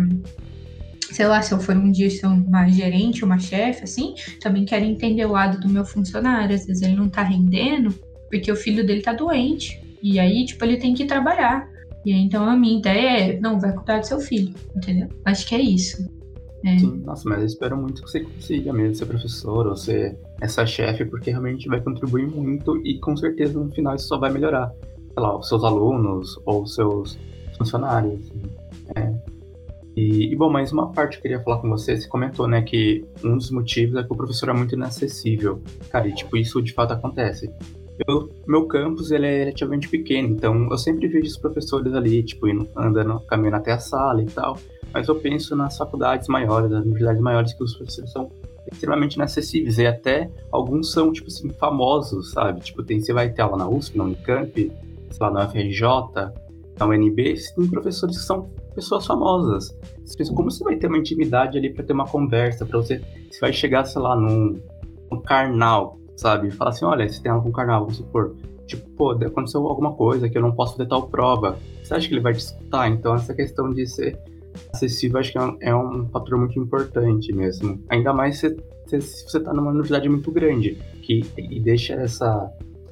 sei lá, se eu for um dia ser uma gerente, uma chefe, assim, também quero entender o lado do meu funcionário. Às vezes ele não tá rendendo porque o filho dele tá doente. E aí, tipo, ele tem que trabalhar. E aí, então a minha ideia é, não, vai cuidar do seu filho, entendeu? Acho que é isso. É. Sim, nossa, mas eu espero muito que você consiga mesmo ser professor ou ser essa chefe, porque realmente vai contribuir muito e com certeza no final isso só vai melhorar, sei lá, os seus alunos ou os seus funcionários. É. E, e, bom, mais uma parte que eu queria falar com você, você comentou, né, que um dos motivos é que o professor é muito inacessível. Cara, e tipo, isso de fato acontece. Eu, meu campus, ele é relativamente pequeno, então eu sempre vejo os professores ali, tipo, indo, andando, caminhando até a sala e tal mas eu penso nas faculdades maiores, nas universidades maiores, que os professores são extremamente inacessíveis, e até alguns são, tipo assim, famosos, sabe? Tipo, tem, você vai ter aula na USP, na Unicamp, sei lá, na UFRJ, na UNB, tem professores que são pessoas famosas. Você pensa, como você vai ter uma intimidade ali para ter uma conversa, para você, você vai chegar, sei lá, num, carnal, sabe? Falar assim, olha, você tem algum carnal, vamos supor, tipo, pô, aconteceu alguma coisa que eu não posso fazer tal prova. Você acha que ele vai te escutar? Então, essa questão de ser acessível acho que é um, é um fator muito importante mesmo. Ainda mais se, você está numa universidade muito grande, que e deixa essa,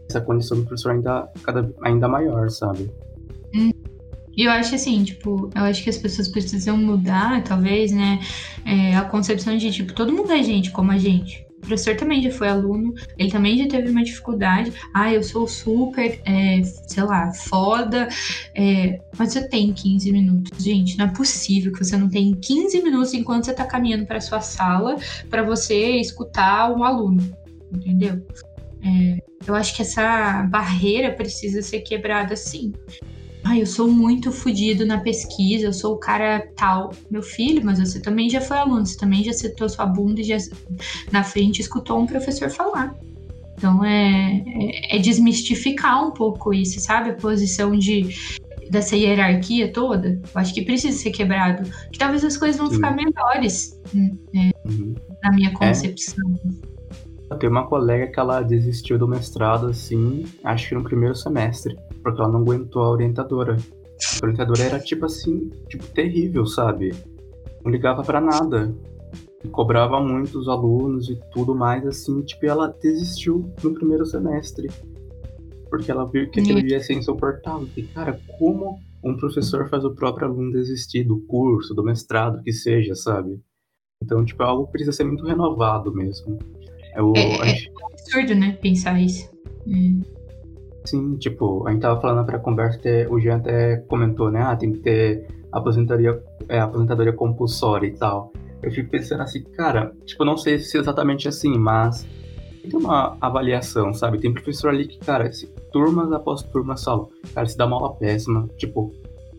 essa condição do professor ainda, cada, ainda maior, sabe? E eu acho assim, tipo, eu acho que as pessoas precisam mudar, talvez, né, é, a concepção de, tipo, todo mundo é gente como a gente. O professor também já foi aluno, ele também já teve uma dificuldade. Ah, eu sou super, é, sei lá, foda, é, mas você tem 15 minutos. Gente, não é possível que você não tenha 15 minutos enquanto você está caminhando para sua sala para você escutar um aluno, entendeu? É, eu acho que essa barreira precisa ser quebrada sim. Ah, eu sou muito fodido na pesquisa, eu sou o cara tal. Meu filho, mas você também já foi aluno, você também já citou sua bunda e já na frente escutou um professor falar. Então é, é, é desmistificar um pouco isso, sabe? A posição de dessa hierarquia toda, eu acho que precisa ser quebrado. Que talvez as coisas vão Sim. ficar menores, né, uhum. na minha concepção. É. Tem uma colega que ela desistiu do mestrado, assim, acho que no primeiro semestre, porque ela não aguentou a orientadora. A orientadora era, tipo assim, tipo, terrível, sabe? Não ligava para nada. Cobrava muito os alunos e tudo mais, assim, tipo, ela desistiu no primeiro semestre porque ela viu que aquilo ia ser insuportável. E, cara, como um professor faz o próprio aluno desistir do curso, do mestrado, que seja, sabe? Então, tipo, é algo que precisa ser muito renovado mesmo. Eu, é, é, gente... é absurdo, né, pensar isso. Hum. Sim, tipo, a gente tava falando pra conversa, o Jean até comentou, né, ah, tem que ter aposentadoria, é, aposentadoria compulsória e tal. Eu fico pensando assim, cara, tipo, não sei se é exatamente assim, mas tem uma avaliação, sabe? Tem professor ali que, cara, se turmas após turmas solo, cara, se dá uma aula péssima, tipo,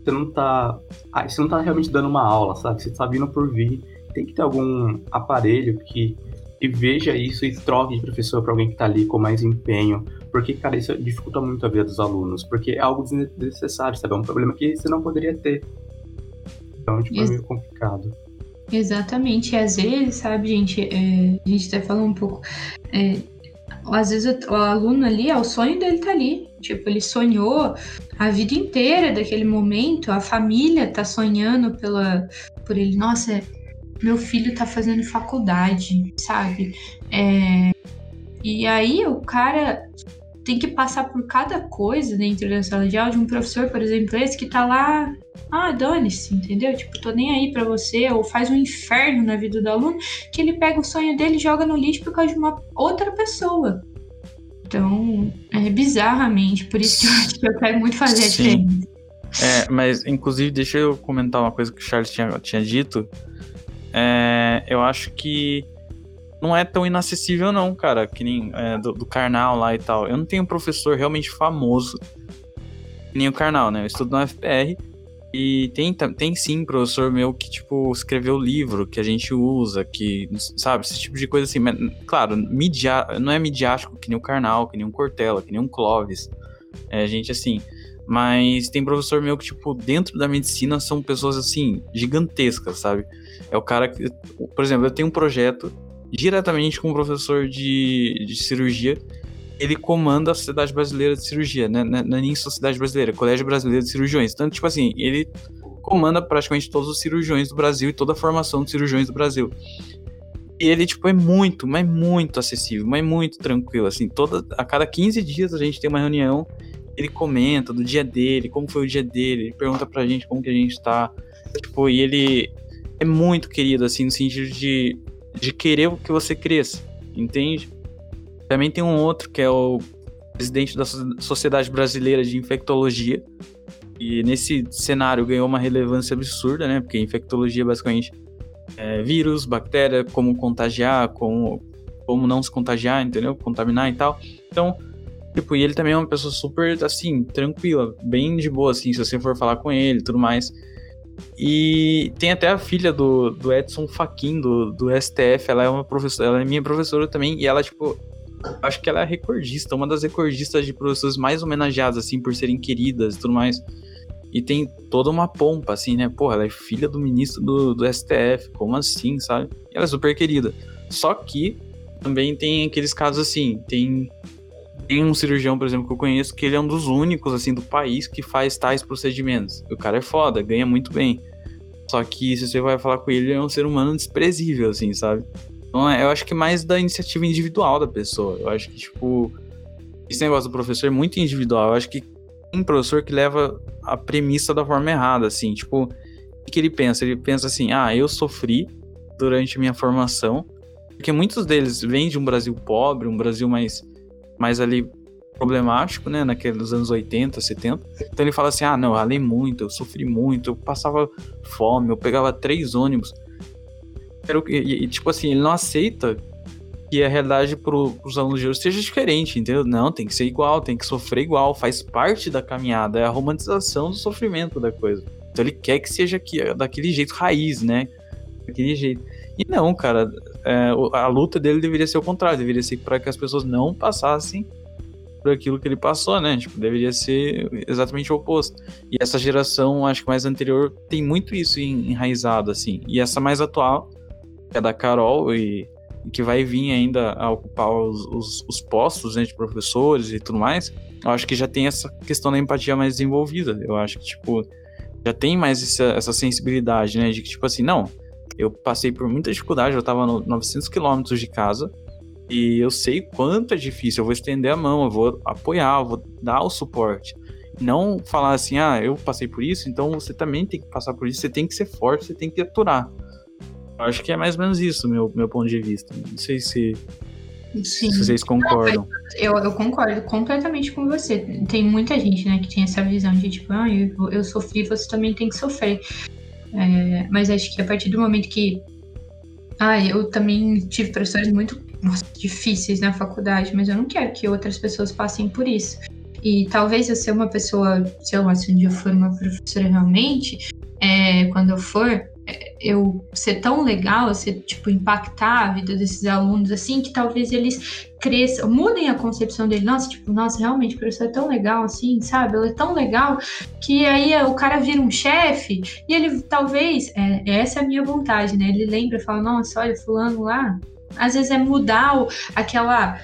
você não tá. Ah, você não tá realmente dando uma aula, sabe? Você tá vindo por vir. Tem que ter algum aparelho que, que veja isso e troque de professor para alguém que tá ali com mais empenho. Porque, cara, isso dificulta muito a vida dos alunos. Porque é algo desnecessário, sabe? É um problema que você não poderia ter. Então, tipo, é meio complicado. Exatamente. E às vezes, sabe, gente, é, a gente até falou um pouco. É, às vezes o, o, aluno ali, é o sonho dele tá ali. Tipo, ele sonhou a vida inteira daquele momento, a família tá sonhando pela, por ele. Nossa, meu filho tá fazendo faculdade, sabe? É, e aí o cara tem que passar por cada coisa dentro da sala de aula de um professor, por exemplo, esse que tá lá, ah, dane-se, entendeu? Tipo, tô nem aí para você, ou faz um inferno na vida do aluno, que ele pega o sonho dele e joga no lixo por causa de uma outra pessoa. Então, é bizarramente, por isso que eu acho que eu quero muito fazer a diferença. É, mas inclusive, deixa eu comentar uma coisa que o Charles tinha, tinha dito. É, eu acho que não é tão inacessível, não, cara, que nem é, do, do Karnal lá e tal. Eu não tenho um professor realmente famoso, que nem o Karnal, né? Eu estudo na FPR e tem, tem sim professor meu que, tipo, escreveu livro que a gente usa, que, sabe, esse tipo de coisa assim. Mas, claro, não é midiático que nem o Karnal, que nem um Cortella, que nem um Clóvis. É gente assim. Mas tem professor meu que, tipo, dentro da medicina são pessoas, assim, gigantescas, sabe? É o cara que. Por exemplo, eu tenho um projeto diretamente com o professor de, de cirurgia. Ele comanda a Sociedade Brasileira de Cirurgia, né? Não é nem Sociedade Brasileira, Colégio Brasileiro de Cirurgiões. Então, tipo assim, ele comanda praticamente todos os cirurgiões do Brasil e toda a formação de cirurgiões do Brasil. E ele, tipo, é muito, mas muito acessível, mas muito tranquilo, assim, toda, a cada 15 dias a gente tem uma reunião, ele comenta do dia dele, como foi o dia dele, ele pergunta pra gente como que a gente tá, tipo, e ele é muito querido, assim, no sentido de de querer que você cresça, entende? Também tem um outro que é o presidente da Sociedade Brasileira de Infectologia. E nesse cenário ganhou uma relevância absurda, né? Porque infectologia basicamente é vírus, bactéria, como contagiar, como, como não se contagiar, entendeu? Contaminar e tal. Então, tipo, e ele também é uma pessoa super, assim, tranquila, bem de boa, assim, se você for falar com ele e tudo mais. E tem até a filha do, do Edson Fachin, do, do STF, ela é uma professora, ela é minha professora também, e ela, tipo, acho que ela é recordista, uma das recordistas de professores mais homenageadas, assim, por serem queridas e tudo mais. E tem toda uma pompa, assim, né? Porra, ela é filha do ministro do, do STF, como assim, sabe? Ela é super querida. Só que também tem aqueles casos assim, tem tem um cirurgião, por exemplo, que eu conheço, que ele é um dos únicos, assim, do país que faz tais procedimentos. O cara é foda, ganha muito bem. Só que se você vai falar com ele, ele é um ser humano desprezível, assim, sabe? Então, é, eu acho que mais da iniciativa individual da pessoa. Eu acho que, tipo, esse negócio do professor é muito individual. Eu acho que tem professor que leva a premissa da forma errada, assim, tipo, o que ele pensa? Ele pensa assim, ah, eu sofri durante minha formação, porque muitos deles vêm de um Brasil pobre, um Brasil mais mais ali problemático, né, naqueles anos 80, 70. Então ele fala assim: "Ah, não, eu ralei muito, eu sofri muito, eu passava fome, eu pegava três ônibus". E, e, tipo assim, ele não aceita que a realidade para os alunos de hoje seja diferente, entendeu? Não, tem que ser igual, tem que sofrer igual, faz parte da caminhada, é a romantização do sofrimento da coisa. Então ele quer que seja aqui, daquele jeito raiz, né? Daquele jeito. E não, cara, é, a luta dele deveria ser o contrário, deveria ser para que as pessoas não passassem por aquilo que ele passou, né? Tipo, deveria ser exatamente o oposto. E essa geração, acho que mais anterior, tem muito isso enraizado, assim. E essa mais atual, que é da Carol e, e que vai vir ainda a ocupar os, os, os, postos né, de professores e tudo mais, eu acho que já tem essa questão da empatia mais desenvolvida. Eu acho que, tipo, já tem mais essa, essa sensibilidade, né? De que, tipo assim, não, eu passei por muita dificuldade, eu tava no 900 quilômetros de casa, e eu sei quanto é difícil, eu vou estender a mão, eu vou apoiar, eu vou dar o suporte. Não falar assim, ah, eu passei por isso, então você também tem que passar por isso, você tem que ser forte, você tem que aturar. Eu acho que é mais ou menos isso, meu, meu ponto de vista. Não sei se, se vocês concordam. Eu, eu, concordo completamente com você. Tem muita gente, né, que tem essa visão de tipo, ah, eu, eu sofri, você também tem que sofrer. É, mas acho que a partir do momento que. Ah, eu também tive professores muito nossa, difíceis na faculdade, mas eu não quero que outras pessoas passem por isso. E talvez eu ser uma pessoa, sei lá, se um dia eu for uma professora realmente, é, quando eu for, eu ser tão legal, ser, tipo, impactar a vida desses alunos, assim, que talvez eles cresçam, mudem a concepção dele. Nossa, tipo, nossa, realmente, o professor é tão legal, assim, sabe? Ela é tão legal que aí o cara vira um chefe e ele talvez, é, essa é a minha vontade, né? Ele lembra e fala, nossa, olha, fulano lá, às vezes é mudar o, aquela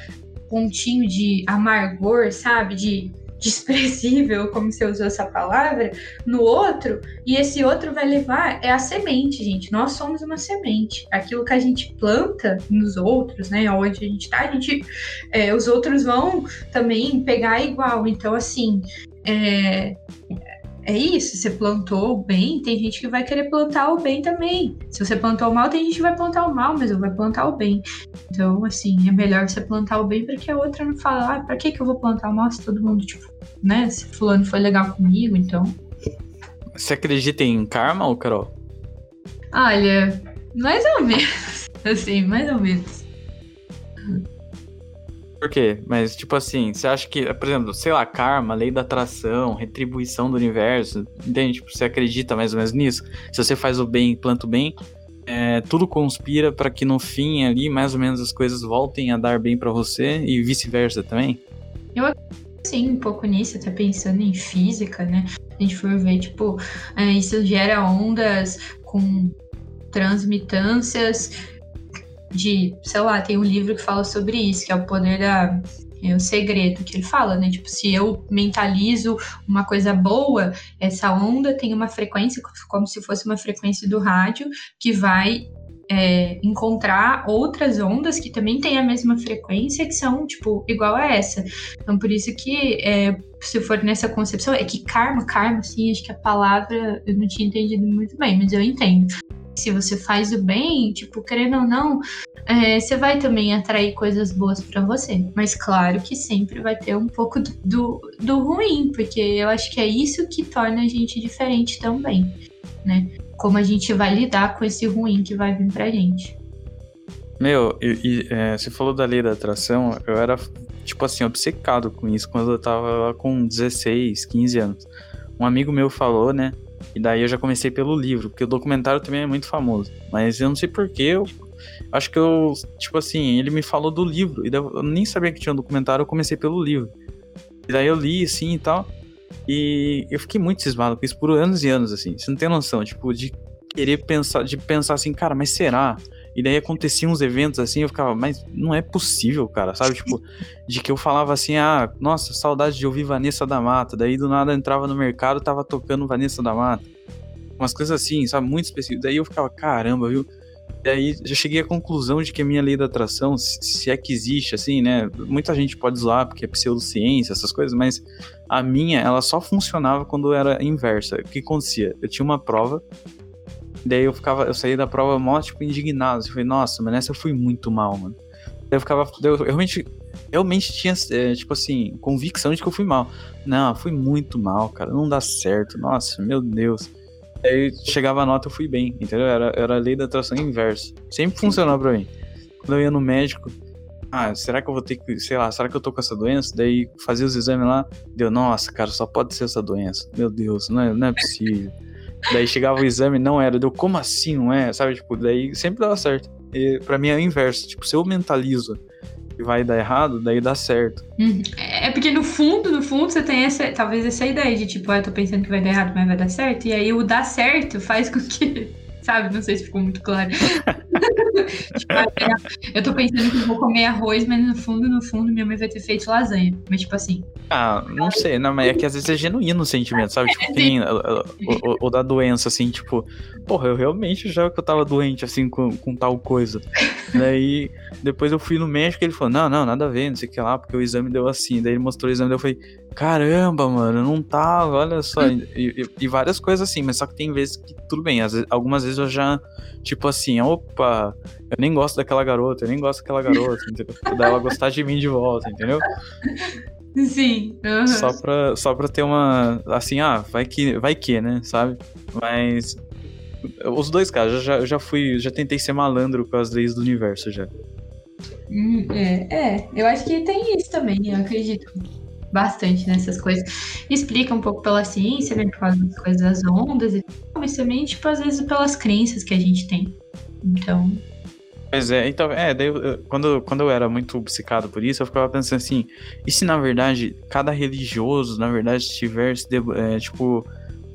pontinho de amargor, sabe? De desprezível, como você usou essa palavra, no outro, e esse outro vai levar é a semente, gente. Nós somos uma semente. Aquilo que a gente planta nos outros, né? Onde a gente tá, a gente, é, os outros vão também pegar igual. Então, assim, é, é isso, você plantou o bem, tem gente que vai querer plantar o bem também. Se você plantou o mal, tem gente que vai plantar o mal, mas eu vou plantar o bem. Então, assim, é melhor você plantar o bem porque a outra não fala, ah, pra que, que eu vou plantar o mal se todo mundo, tipo, né? Se fulano foi legal comigo, então. Você acredita em karma, ou Carol? Olha, mais ou menos. [laughs] Assim, mais ou menos. Por quê? Mas, tipo assim, você acha que, por exemplo, sei lá, karma, lei da atração, retribuição do universo, entende? Tipo, você acredita mais ou menos nisso? Se você faz o bem, planta o bem, é, tudo conspira para que no fim ali, mais ou menos, as coisas voltem a dar bem para você e vice-versa também? Eu sim, um pouco nisso, até pensando em física, né? A gente for ver, tipo, é, isso gera ondas com transmitâncias de, sei lá, tem um livro que fala sobre isso, que é o poder da. É o segredo que ele fala, né? Tipo, se eu mentalizo uma coisa boa, essa onda tem uma frequência, como se fosse uma frequência do rádio, que vai é, encontrar outras ondas que também têm a mesma frequência, que são, tipo, igual a essa. Então, por isso que, é, se for nessa concepção, é que karma, karma, assim, acho que a palavra eu não tinha entendido muito bem, mas eu entendo se você faz o bem, tipo, querendo ou não, é, você vai também atrair coisas boas para você. Mas claro que sempre vai ter um pouco do, do, ruim, porque eu acho que é isso que torna a gente diferente também, né? Como a gente vai lidar com esse ruim que vai vir pra gente. Meu, e, e é, você falou da lei da atração, eu era, tipo assim, obcecado com isso quando eu tava com 16, 15 anos. Um amigo meu falou, né? E daí eu já comecei pelo livro, porque o documentário também é muito famoso. Mas eu não sei porquê, eu acho que eu, tipo assim, ele me falou do livro. E eu nem sabia que tinha um documentário, eu comecei pelo livro. E daí eu li, assim, e tal. E eu fiquei muito cismado com isso por anos e anos, assim. Você não tem noção, tipo, de querer pensar, de pensar assim, cara, mas será? E daí aconteciam uns eventos assim, eu ficava, mas não é possível, cara, sabe? [laughs] Tipo, de que eu falava assim, ah, nossa, saudade de ouvir Vanessa da Mata. Daí do nada entrava no mercado, tava tocando Vanessa da Mata. Umas coisas assim, sabe? Muito específico. Daí eu ficava, caramba, viu? E aí já cheguei à conclusão de que a minha lei da atração, se é que existe, assim, né? Muita gente pode zoar porque é pseudociência, essas coisas, mas a minha, ela só funcionava quando era inversa. O que acontecia? Eu tinha uma prova Daí eu ficava, eu saí da prova mó, tipo, indignado. Eu falei, nossa, mas nessa eu fui muito mal, mano. Daí eu ficava, eu realmente, realmente tinha, é, tipo assim, convicção de que eu fui mal. Não, fui muito mal, cara, não dá certo. Nossa, meu Deus. Daí chegava a nota, eu fui bem, entendeu? Era, era a lei da atração inversa. Sempre funcionou pra mim. Quando eu ia no médico, ah, será que eu vou ter que, sei lá, será que eu tô com essa doença? Daí fazia os exames lá, deu, nossa, cara, só pode ser essa doença. Meu Deus, não é, não é possível. Daí chegava o exame, não era, deu, como assim não é? Sabe, tipo, daí sempre dava certo. E pra mim é o inverso, tipo, se eu mentalizo que vai dar errado, daí dá certo. Uhum. É porque no fundo, no fundo, você tem essa, talvez essa ideia de tipo, ah, eu tô pensando que vai dar errado, mas vai dar certo. E aí o dar certo faz com que sabe? Não sei se ficou muito claro. [laughs] eu tô pensando que vou comer arroz, mas no fundo, no fundo, minha mãe vai ter feito lasanha. Mas, tipo assim. Ah, não sei, não, mas é que às vezes é genuíno o sentimento, sabe? Tipo, tem, o, o, o, da doença, assim, tipo, porra, eu realmente já que eu tava doente, assim, com, com tal coisa. Daí, depois eu fui no médico e ele falou, não, não, nada a ver, não sei o que lá, porque o exame deu assim. Daí ele mostrou o exame e eu falei, caramba, mano, não tava, olha só. E, e, e, várias coisas assim, mas só que tem vezes que tudo bem. Vezes, algumas vezes eu já, tipo assim, opa, eu nem gosto daquela garota, eu nem gosto daquela garota, [laughs] entendeu? Daí ela gostar de mim de volta, entendeu? Sim. Uhum. Só, pra, só pra ter uma. Assim, ah, vai que, vai que, né? Sabe? Mas. Os dois casos, eu já, eu já fui. Já tentei ser malandro com as leis do universo já. Hum, é, é, eu acho que tem isso também, eu acredito bastante nessas coisas. Explica um pouco pela ciência, né? Por causa das coisas das ondas e tal, mas também, tipo, às vezes pelas crenças que a gente tem. Então. Pois é, então, é, daí eu, quando, quando eu era muito obcecado por isso, eu ficava pensando assim, e se na verdade cada religioso, na verdade, estivesse, é, tipo,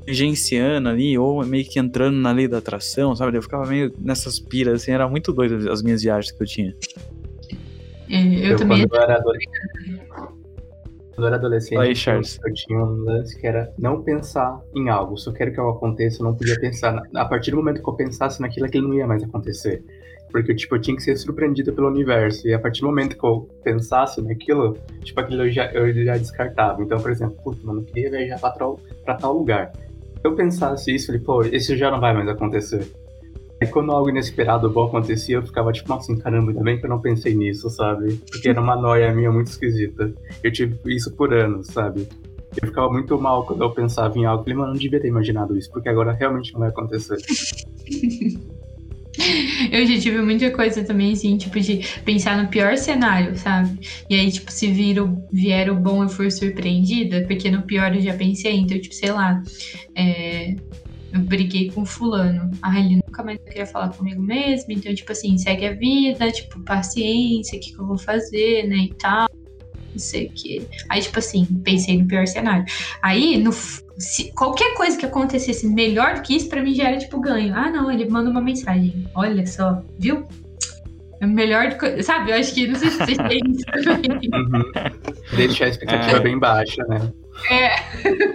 agenciando ali, ou meio que entrando na lei da atração, sabe? Eu ficava meio nessas piras, assim, era muito doido as minhas viagens que eu tinha. É, eu, eu, também. Quando eu era quando eu era adolescente, Oi, Charles. eu tinha um lance que era não pensar em algo. Se eu quero que algo aconteça, eu não podia pensar. A partir do momento que eu pensasse naquilo, aquilo não ia mais acontecer. Porque, tipo, eu tinha que ser surpreendido pelo universo. E a partir do momento que eu pensasse naquilo, tipo, aquilo eu já, eu já descartava. Então, por exemplo, putz, mano, eu queria viajar pra tal, pra tal lugar. Se eu pensasse isso, eu falei, pô, esse já não vai mais acontecer. Aí quando algo inesperado bom acontecia, eu ficava tipo, nossa, caramba, ainda bem que eu não pensei nisso, sabe? Porque era uma noia minha muito esquisita. Eu tive isso por anos, sabe? Eu ficava muito mal quando eu pensava em algo. Eu falei, mano, não devia ter imaginado isso, porque agora realmente não vai acontecer. [laughs] Eu já tive muita coisa também, assim, tipo, de pensar no pior cenário, sabe? E aí, tipo, se vir o, vier o bom, eu for surpreendida, porque no pior eu já pensei, então, tipo, sei lá, é, eu briguei com fulano. Ah, ele nunca mais queria falar comigo mesmo. Então, tipo assim, segue a vida, tipo, paciência, o que, que eu vou fazer, né? E tal. Não sei o que. Aí, tipo assim, pensei no pior cenário. Aí, no, se, qualquer coisa que acontecesse melhor do que isso, pra mim já era tipo ganho. Ah, não, ele manda uma mensagem. Olha só, viu? É melhor do que. Sabe, eu acho que não sei se vocês têm isso também. Uhum. Deixar a expectativa é. bem baixa, né? É.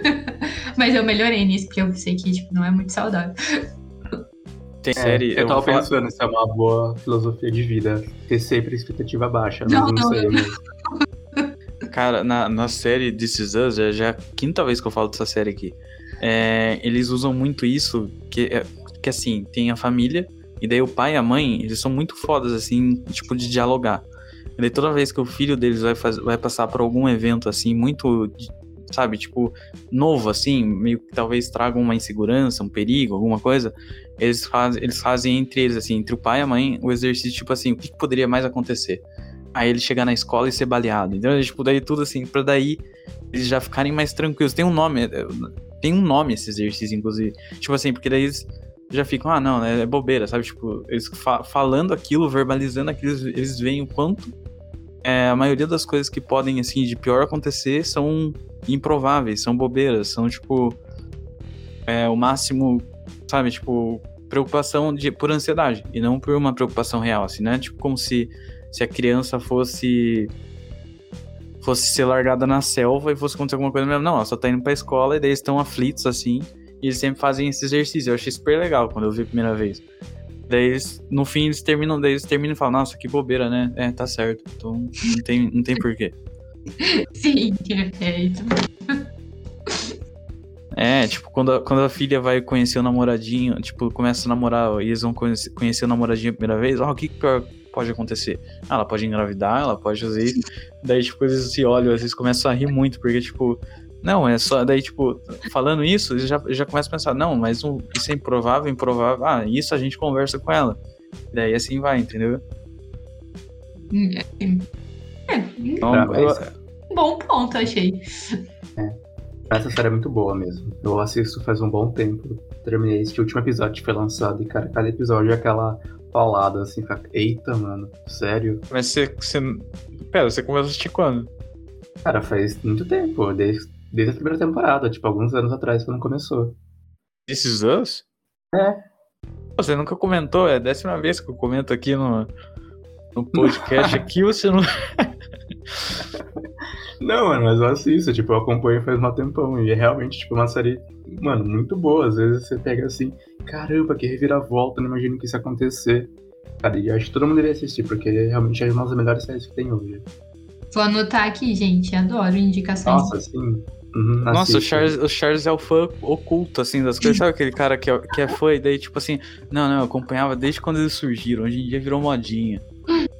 [laughs] Mas eu melhorei nisso, porque eu sei que tipo, não é muito saudável. Tem é, série. Eu, eu tava pensando se é uma boa filosofia de vida. Ter sempre expectativa baixa. Não, não, não sei mesmo. Cara, na, na série This Is Us, já, já é a quinta vez que eu falo dessa série aqui. É, eles usam muito isso, que, é, que assim, tem a família, e daí o pai e a mãe, eles são muito fodas, assim, tipo, de dialogar. E daí toda vez que o filho deles vai, faz, vai passar por algum evento, assim, muito sabe, tipo, novo, assim, meio que talvez traga uma insegurança, um perigo, alguma coisa, eles, faz, eles fazem entre eles, assim, entre o pai e a mãe, o exercício, tipo assim, o que, que poderia mais acontecer? Aí ele chegar na escola e ser baleado. Então, tipo, daí tudo assim, pra daí eles já ficarem mais tranquilos. Tem um nome, é, tem um nome esse exercício, inclusive. Tipo assim, porque daí eles já ficam, ah, não, é bobeira, sabe? Tipo, eles fa falando aquilo, verbalizando aquilo, eles veem o quanto é, a maioria das coisas que podem, assim, de pior acontecer são improváveis, são bobeiras, são, tipo, é, o máximo, sabe, tipo, preocupação de, por ansiedade e não por uma preocupação real, assim, né? Tipo, como se, se a criança fosse fosse ser largada na selva e fosse acontecer alguma coisa mesmo. Não, ela só tá indo pra escola e daí eles estão aflitos, assim, e eles sempre fazem esse exercício. Eu achei super legal quando eu vi a primeira vez. Daí eles, no fim eles terminam, daí eles terminam e falam, nossa, que bobeira, né? É, tá certo. Então não tem, não tem porquê. [laughs] Sim, é isso. É, tipo, quando a, quando a filha vai conhecer o namoradinho, tipo, começa a namorar e eles vão conhecer, conhecer o namoradinho a primeira vez, ó, oh, o que, que pode acontecer? Ah, ela pode engravidar, ela pode fazer isso. Daí, tipo, eles se olham, às vezes começam a rir muito, porque, tipo, não, é só. Daí, tipo, falando isso, já, já começa a pensar, não, mas um, isso é improvável, improvável. Ah, isso a gente conversa com ela. Daí assim vai, entendeu? É, Então, Pra- eu- essa, bom ponto, achei. essa série é muito boa mesmo. Eu assisto faz um bom tempo. Terminei este último episódio que foi lançado e, cara, cada episódio é aquela paulada assim, fica, eita, mano, sério? Mas você, você. Pera, você começou a assistir quando? Cara, faz muito tempo, desde, desde a primeira temporada, tipo, alguns anos atrás, quando começou. This Is Us? É. Você nunca comentou, é a décima vez que eu comento aqui no, no podcast [laughs] aqui, você não. Não, mano, mas eu assisto, tipo, eu acompanho faz um tempão. E é realmente, tipo, uma série, mano, muito boa. Às vezes você pega assim, caramba, que reviravolta, não imagino que isso acontecer. Cara, e acho que todo mundo deveria assistir, porque realmente é uma das melhores séries que tem hoje. Vou anotar aqui, gente. Adoro indicações. Nossa, assim. uhum, Nossa, o. Charles, o Charles é o fã oculto, assim, das coisas. Sabe aquele cara que é, que é fã e daí, tipo assim, não, não, eu acompanhava desde quando eles surgiram. Hoje em dia virou modinha.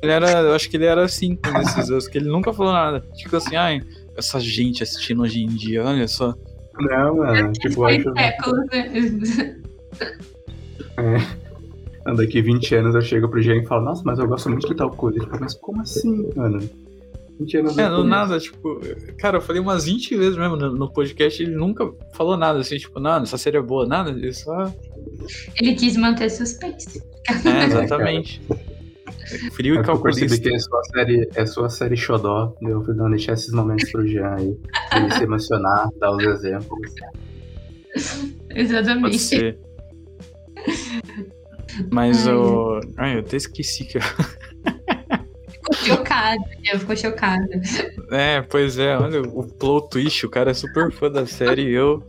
Ele era, eu acho que ele era assim com esses anos, que ele nunca falou nada. Tipo assim, ai, essa gente assistindo hoje em dia, olha só. Não, mano, tipo, eu Faz acho. séculos, né? [laughs] Daqui 20 anos eu chego pro Jean e falo, nossa, mas eu gosto muito de tal coisa. Ele fala, mas como assim, mano? 20 anos É, do nada, tipo, cara, eu falei umas 20 vezes mesmo no, no podcast, ele nunca falou nada, assim, tipo, nada, essa série é boa, nada, ele só. Ele quis manter suspense. É, exatamente. Frio É e que eu percebi calculista. que é sua série, é sua série xodó. Eu fui não deixar esses momentos pro Jean aí. Pra ele se emocionar, dar os exemplos. Pode Exatamente. ser. Mas Ai, o. Ai, eu até esqueci que. eu- [laughs] Ficou chocada, eu ficou chocada. É, pois é, olha o plot twist, o cara é super fã da série e eu.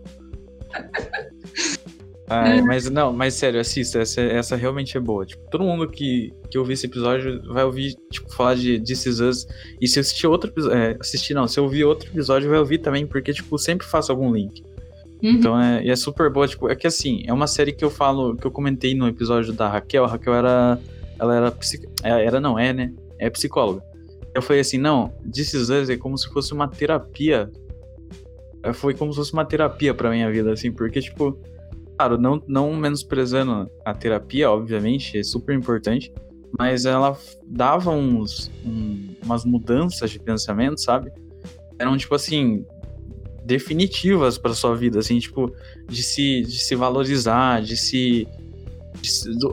Ai, mas não, mas sério, assista, essa, essa realmente é boa. Tipo, todo mundo que, que ouvir esse episódio vai ouvir, tipo, falar de This Is Us. E se assistir outro episódio. É, assistir não, se ouvir outro episódio, vai ouvir também, porque, tipo, sempre faço algum link. Uhum. Então é, e é super boa, tipo, é que assim, é uma série que eu falo, que eu comentei no episódio da Raquel, a Raquel era. Ela era psic... é, Era não, é, né? É psicóloga. Eu falei assim, não, This Is Us é como se fosse uma terapia. É, Foi como se fosse uma terapia pra minha vida, assim, porque, tipo, claro, não, não menosprezando a terapia, obviamente, é super importante, mas ela dava uns, um- umas mudanças de pensamento, sabe? Eram, tipo assim, definitivas pra sua vida, assim, tipo, de se, de se valorizar, de se.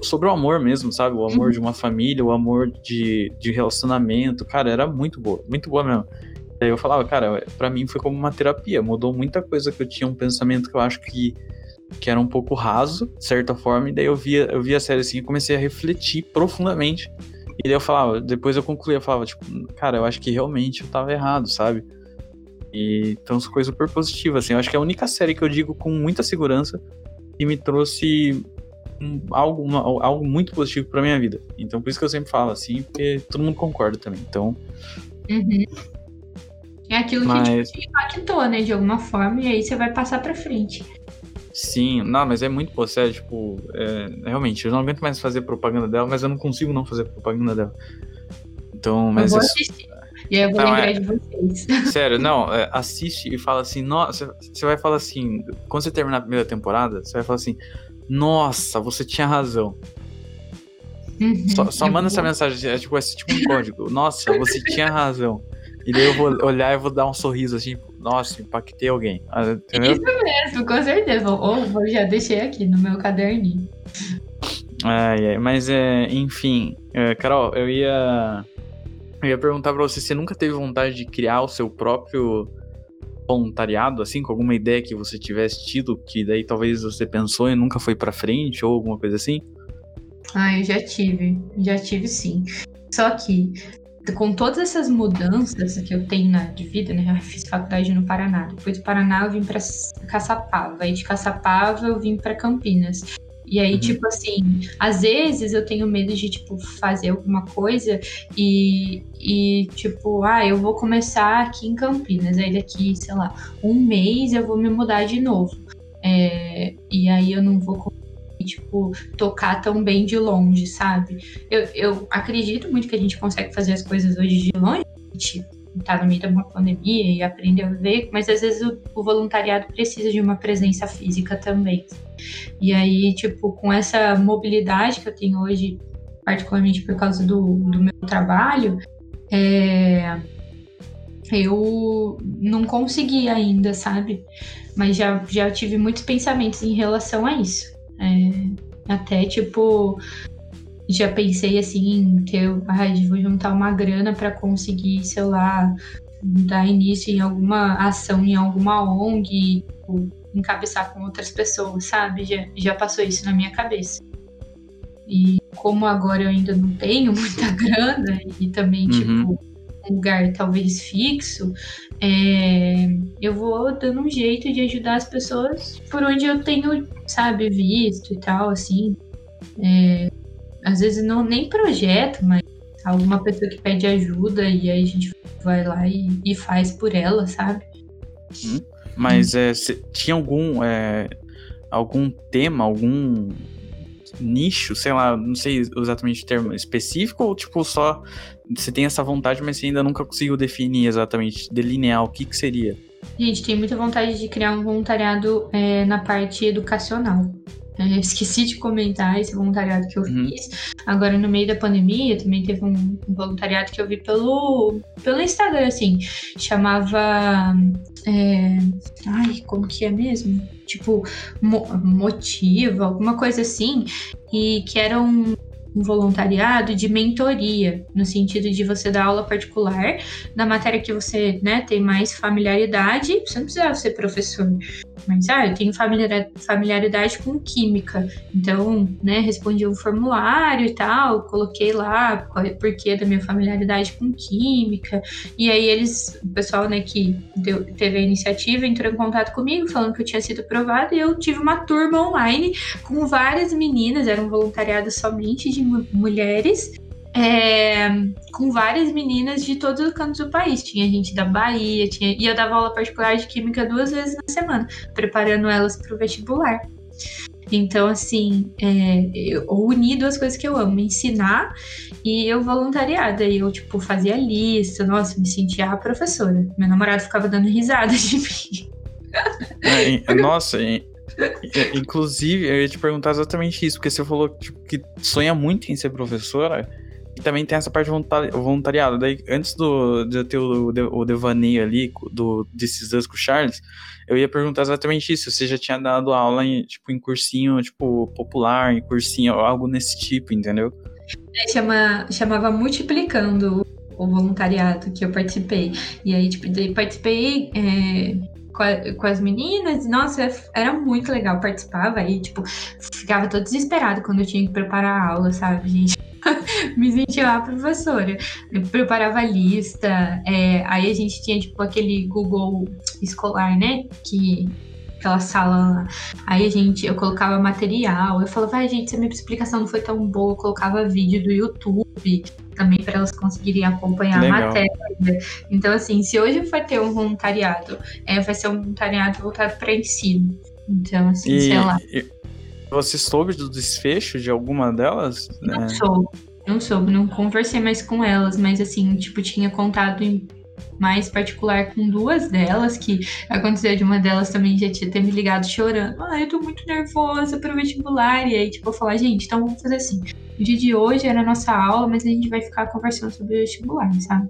Sobre o amor mesmo, sabe? O amor de uma família, o amor de, de relacionamento. Cara, era muito boa, muito boa mesmo. Daí eu falava, cara, pra mim foi como uma terapia, mudou muita coisa que eu tinha um pensamento que eu acho que, que era um pouco raso, de certa forma, e daí eu via, eu via a série assim e comecei a refletir profundamente. E daí eu falava, depois eu concluía, eu falava, tipo, cara, eu acho que realmente eu tava errado, sabe? E então foi super positivo, assim. Eu acho que é a única série que eu digo com muita segurança que me trouxe algo, uma- algo muito positivo pra minha vida. Então por isso que eu sempre falo, assim, porque todo mundo concorda também. Então, Uhum. É aquilo Mas- que tipo, te impactou, né, de alguma forma, e aí você vai passar pra frente. sim, não, mas é muito boa série, tipo, é, realmente, eu não aguento mais fazer propaganda dela, mas eu não consigo não fazer propaganda dela. Então, mas eu vou assistir. E aí eu vou Não, lembrar é- de vocês. [laughs] Sério, não, é, assiste e fala assim, nossa, você vai falar assim, quando você terminar a primeira temporada, você vai falar assim, nossa, você tinha razão. Uhum. Só, só Eu manda vou- essa mensagem, é tipo, é tipo um código, nossa, você tinha razão. E daí eu vou olhar e vou dar um sorriso assim, nossa, impactei alguém. Ah, Entendeu? Isso mesmo, com certeza. Ou já deixei aqui no meu caderninho. Ai, ai, mas é, enfim, é, Carol, eu ia. Eu ia perguntar pra você, você nunca teve vontade de criar o seu próprio voluntariado, assim, com alguma ideia que você tivesse tido, que daí talvez você pensou e nunca foi pra frente, ou alguma coisa assim? Ah, eu já tive. Já tive sim. Só que, com todas essas mudanças que eu tenho na de vida, né? Eu fiz faculdade no Paraná. Depois do Paraná eu vim pra Caçapava. Aí de Caçapava eu vim pra Campinas. E aí, Uhum. tipo assim, às vezes eu tenho medo de, tipo, fazer alguma coisa e, e, tipo, ah, eu vou começar aqui em Campinas. Aí daqui, sei lá, um mês eu vou me mudar de novo. É, e aí eu não vou tipo, tocar tão bem de longe, sabe? Eu, eu acredito muito que a gente consegue fazer as coisas hoje de longe. A gente tá no meio de uma pandemia e aprende a ver, mas às vezes o, o voluntariado precisa de uma presença física também. E aí, tipo, com essa mobilidade que eu tenho hoje, particularmente por causa do, do meu trabalho, é, eu não consegui ainda, sabe? Mas já, já tive muitos pensamentos em relação a isso. É, até, tipo, já pensei assim, que eu ai, vou juntar uma grana para conseguir, sei lá, dar início em alguma ação em alguma ONG, tipo, encabeçar com outras pessoas, sabe? Já, já passou isso na minha cabeça. E como agora eu ainda não tenho [laughs] muita grana e também, uhum. tipo, um lugar talvez fixo, é, eu vou dando um jeito de ajudar as pessoas por onde eu tenho, sabe, visto e tal, assim. É, às vezes não nem projeto, mas alguma pessoa que pede ajuda e aí a gente vai lá e, e faz por ela, sabe? Hum, mas. É, tinha algum é, algum tema, algum nicho, sei lá, não sei exatamente o termo específico ou tipo só você tem essa vontade, mas você ainda nunca conseguiu definir exatamente, delinear o que que seria? Gente, tem muita vontade de criar um voluntariado é, na parte educacional. Eu esqueci de comentar esse voluntariado que eu uhum. fiz. Agora, no meio da pandemia, também teve um, voluntariado que eu vi pelo, pelo Instagram, assim. Chamava. É, ai, como que é mesmo? Tipo, mo, motiva, alguma coisa assim. E que era um um voluntariado de mentoria, no sentido de você dar aula particular da matéria que você né, tem mais familiaridade. Você não precisa ser professor, mas ah, eu tenho familiaridade com química. Então, né, respondi um formulário e tal, coloquei lá é o porquê da minha familiaridade com química. E aí eles, o pessoal, né, que deu, teve a iniciativa, entrou em contato comigo, falando que eu tinha sido aprovada, e eu tive uma turma online com várias meninas, era um voluntariado somente de mulheres é, com várias meninas de todos os cantos do país. Tinha gente da Bahia, tinha, e eu dava aula particular de química duas vezes na semana, preparando elas para o vestibular. Então, assim, é, eu uni duas coisas que eu amo, ensinar e eu voluntariada. E eu, tipo, fazia lista, nossa, me sentia a professora. Meu namorado ficava dando risada de [laughs] mim. É, nossa, inclusive, eu ia te perguntar exatamente isso, porque você falou tipo, que sonha muito em ser professora. E também tem essa parte voluntariado. Daí, antes do, de eu ter o, o devaneio ali do desses anos com o Charles, eu ia perguntar exatamente isso. Você já tinha dado aula em, tipo, em cursinho, tipo, popular, em cursinho, algo nesse tipo, entendeu? É, chama, chamava Multiplicando o voluntariado que eu participei. E aí, tipo, daí participei. É com, as meninas. Nossa, era muito legal. Participava aí, tipo, ficava todo desesperado quando eu tinha que preparar a aula, sabe, gente? [laughs] me sentia a professora. Eu preparava a lista, é, aí a gente tinha, tipo, aquele Google escolar, né? Que aquela sala lá. Aí a gente, eu colocava material, eu falava, vai, gente, se a minha explicação não foi tão boa, eu colocava vídeo do YouTube também para elas conseguirem acompanhar Legal. a matéria. Então, assim, se hoje for ter um voluntariado, é, vai ser um voluntariado voltado para ensino. Então, assim, e, sei lá. E você soube do desfecho de alguma delas? Não é... soube, não soube, não conversei mais com elas, mas assim, tipo, tinha contato em mais particular com duas delas, que aconteceu de uma delas também já tinha ter me ligado chorando. Ah, eu tô muito nervosa pro vestibular. E aí, tipo, eu falar, gente, então vamos fazer assim. O dia de hoje era a nossa aula, mas a gente vai ficar conversando sobre o vestibular, sabe?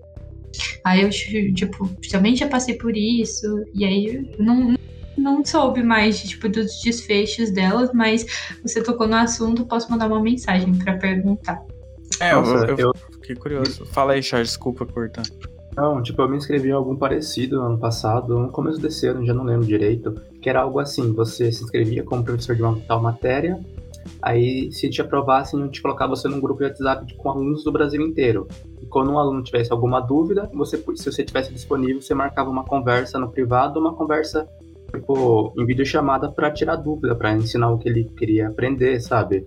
Aí eu, tipo, também já passei por isso. E aí eu não, não soube mais, tipo, dos desfechos delas, mas você tocou no assunto, posso mandar uma mensagem para perguntar. É, Nossa, eu, eu, fiquei curioso. Fala aí, Charles, desculpa cortar. Não, tipo, eu me inscrevi em algum parecido ano passado, no começo desse ano, já não lembro direito, que era algo assim, você se inscrevia como professor de uma tal matéria, aí se te aprovassem, te colocava você num grupo de WhatsApp com alunos do Brasil inteiro. E quando um aluno tivesse alguma dúvida, você, se você tivesse disponível, você marcava uma conversa no privado, uma conversa tipo, em videochamada para tirar dúvida, para ensinar o que ele queria aprender, sabe?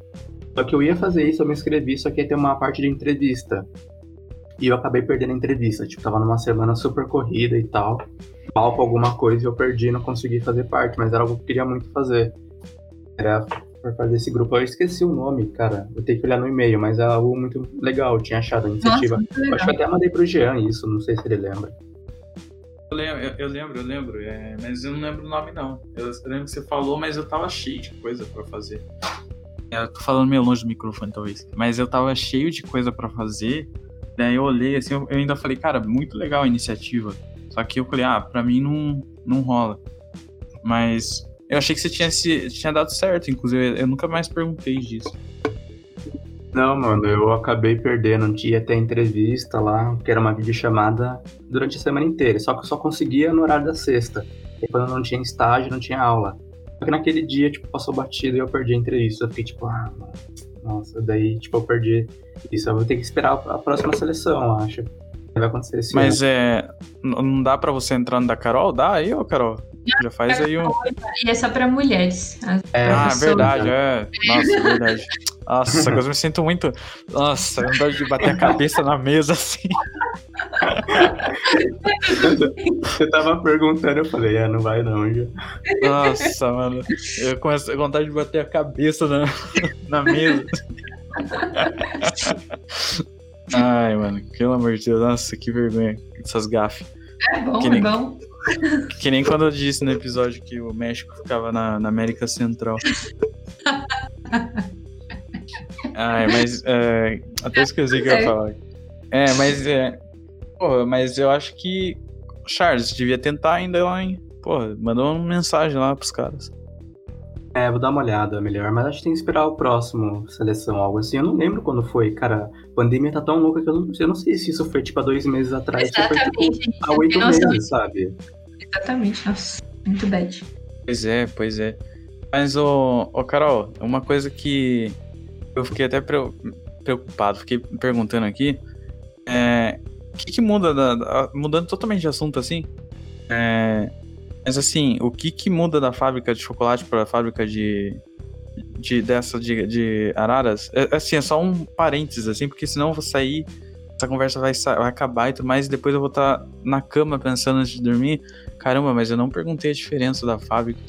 Só que eu ia fazer isso, eu me inscrevi, só que ia ter uma parte de entrevista. E eu acabei perdendo a entrevista. Tipo, tava numa semana super corrida e tal. Mal com alguma coisa e eu perdi e não consegui fazer parte, mas era algo que eu queria muito fazer. Era por fazer esse grupo. Eu esqueci o nome, cara. Eu tenho que olhar no e-mail, mas é algo muito legal. Eu tinha achado a iniciativa. Nossa, acho que até mandei pro Jean isso, não sei se ele lembra. Eu lembro, eu, lembro, eu lembro é, mas eu não lembro o nome não. Eu, eu, lembro que você falou, mas eu tava cheio de coisa para fazer. É, eu tô falando meio longe do microfone, talvez. Mas eu tava cheio de coisa para fazer Daí eu olhei assim, eu ainda falei, cara, muito legal a iniciativa. Só que eu falei, ah, pra mim não, não rola. Mas eu achei que você tinha, se, tinha dado certo, inclusive eu nunca mais perguntei disso. Não, mano, eu acabei perdendo. Tinha até entrevista lá, que era uma videochamada durante a semana inteira. Só que eu só conseguia no horário da sexta. E quando não tinha estágio, não tinha aula. Só que naquele dia, tipo, passou batido e eu perdi a entrevista. Eu fiquei tipo, ah, mano, nossa, daí, tipo, eu perdi isso. Eu vou ter que esperar a próxima seleção, eu acho. Vai acontecer esse Mas ano. é. Não dá pra você entrar no da Carol? Dá aí, ô Carol? Já faz aí um. E é só pra mulheres. É, ah, verdade, é. Nossa, verdade. [laughs] Nossa, eu me sinto muito. Nossa, vontade de bater a cabeça na mesa assim. Você tava perguntando, eu falei, é, não vai não, já. Nossa, mano. Eu começo a vontade de bater a cabeça na, na mesa. Ai, mano, pelo amor de Deus, nossa, que vergonha essas gafes. É bom, que nem, é bom. Que nem quando eu disse no episódio que o México ficava na, na América Central. [laughs] Ai, mas é, até esqueci o que eu ia é. falar. É, mas é. Porra, mas eu acho que. Charles, devia tentar ainda lá, hein? Porra, mandou uma mensagem lá pros caras. É, vou dar uma olhada melhor, mas acho que tem que esperar o próximo seleção, algo assim. Eu não lembro quando foi, cara. A pandemia tá tão louca que eu não, eu não sei se isso foi tipo há dois meses atrás. Exatamente. Foi, tipo, há oito meses, sabe? Exatamente, nossa, muito bad. Pois é, pois é. Mas, ô, ô Carol, uma coisa que eu fiquei até preocupado, fiquei perguntando aqui. É, o que, que muda, da, da, mudando totalmente de assunto assim? É, mas assim, o que, que muda da fábrica de chocolate para a fábrica de, de dessa de, de araras? É, assim, é só um parênteses, assim, porque senão eu vou sair, essa conversa vai, vai acabar e tudo mais, e depois eu vou estar tá na cama pensando antes de dormir. Caramba, mas eu não perguntei a diferença da fábrica.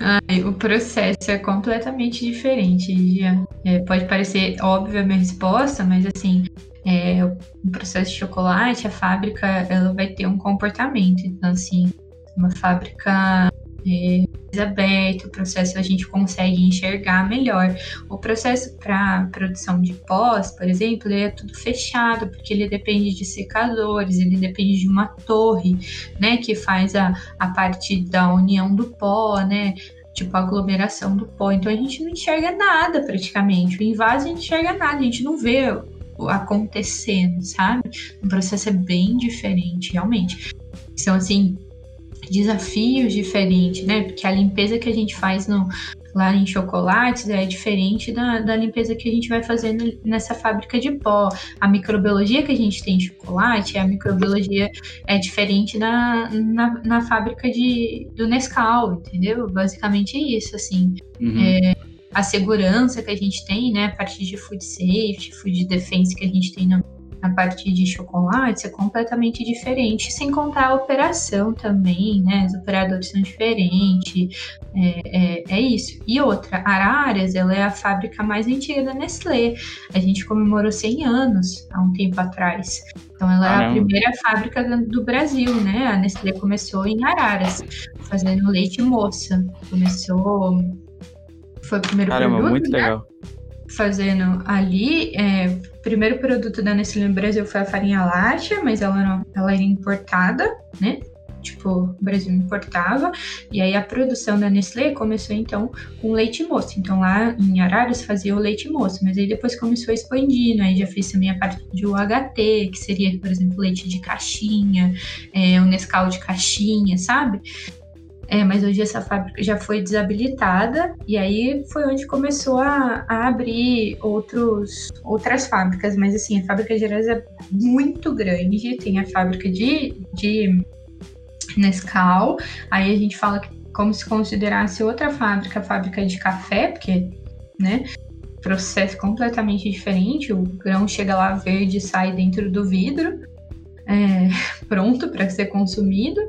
Ai, o processo é completamente diferente. É, pode parecer óbvia a minha resposta, mas assim, é, o processo de chocolate, a fábrica, ela vai ter um comportamento. Então, assim, uma fábrica é, aberta, o processo a gente consegue enxergar melhor. O processo para produção de pós, por exemplo, ele é tudo fechado, porque ele depende de secadores, ele depende de uma torre, né, que faz a, a parte da união do pó, né, tipo aglomeração do pó. Então a gente não enxerga nada praticamente. O invase a gente enxerga nada, a gente não vê acontecendo, sabe? O processo é bem diferente, realmente. Então, assim, desafios diferentes, né? Porque a limpeza que a gente faz no, lá em chocolates é diferente da, da limpeza que a gente vai fazer nessa fábrica de pó. A microbiologia que a gente tem em chocolate, a microbiologia é diferente na, na, na fábrica de, do Nescau, entendeu? Basicamente é isso, assim. Uhum. É, a segurança que a gente tem, né? A partir de food safety, food defense que a gente tem no, a partir de chocolates é completamente diferente, sem contar a operação também, né? Os operadores são diferentes, é, é, é, isso. E outra, Araras, ela é a fábrica mais antiga da Nestlé. A gente comemorou 100 anos há um tempo atrás. Então ela é a primeira fábrica do Brasil, né? A Nestlé começou em Araras, fazendo leite moça. Começou foi o primeiro Caramba, produto, muito né? legal fazendo ali. É, o primeiro produto da Nestlé no Brasil foi a farinha láctea, mas ela, não, ela era importada, né? Tipo, o Brasil importava. E aí a produção da Nestlé começou então com leite moço. Então lá em Araras fazia o leite moço, mas aí depois começou a expandir, né? Aí já fez também a parte de UHT, que seria, por exemplo, leite de caixinha, é, o Nescau de caixinha, sabe? É, mas hoje essa fábrica já foi desabilitada e aí foi onde começou a, a abrir outros, outras fábricas. Mas assim, a fábrica de Gerais é muito grande, tem a fábrica de, de Nescau, aí a gente fala que como se considerasse outra fábrica, a fábrica de café, porque, né, processo completamente diferente, o grão chega lá verde e sai dentro do vidro, é, [laughs] pronto para ser consumido.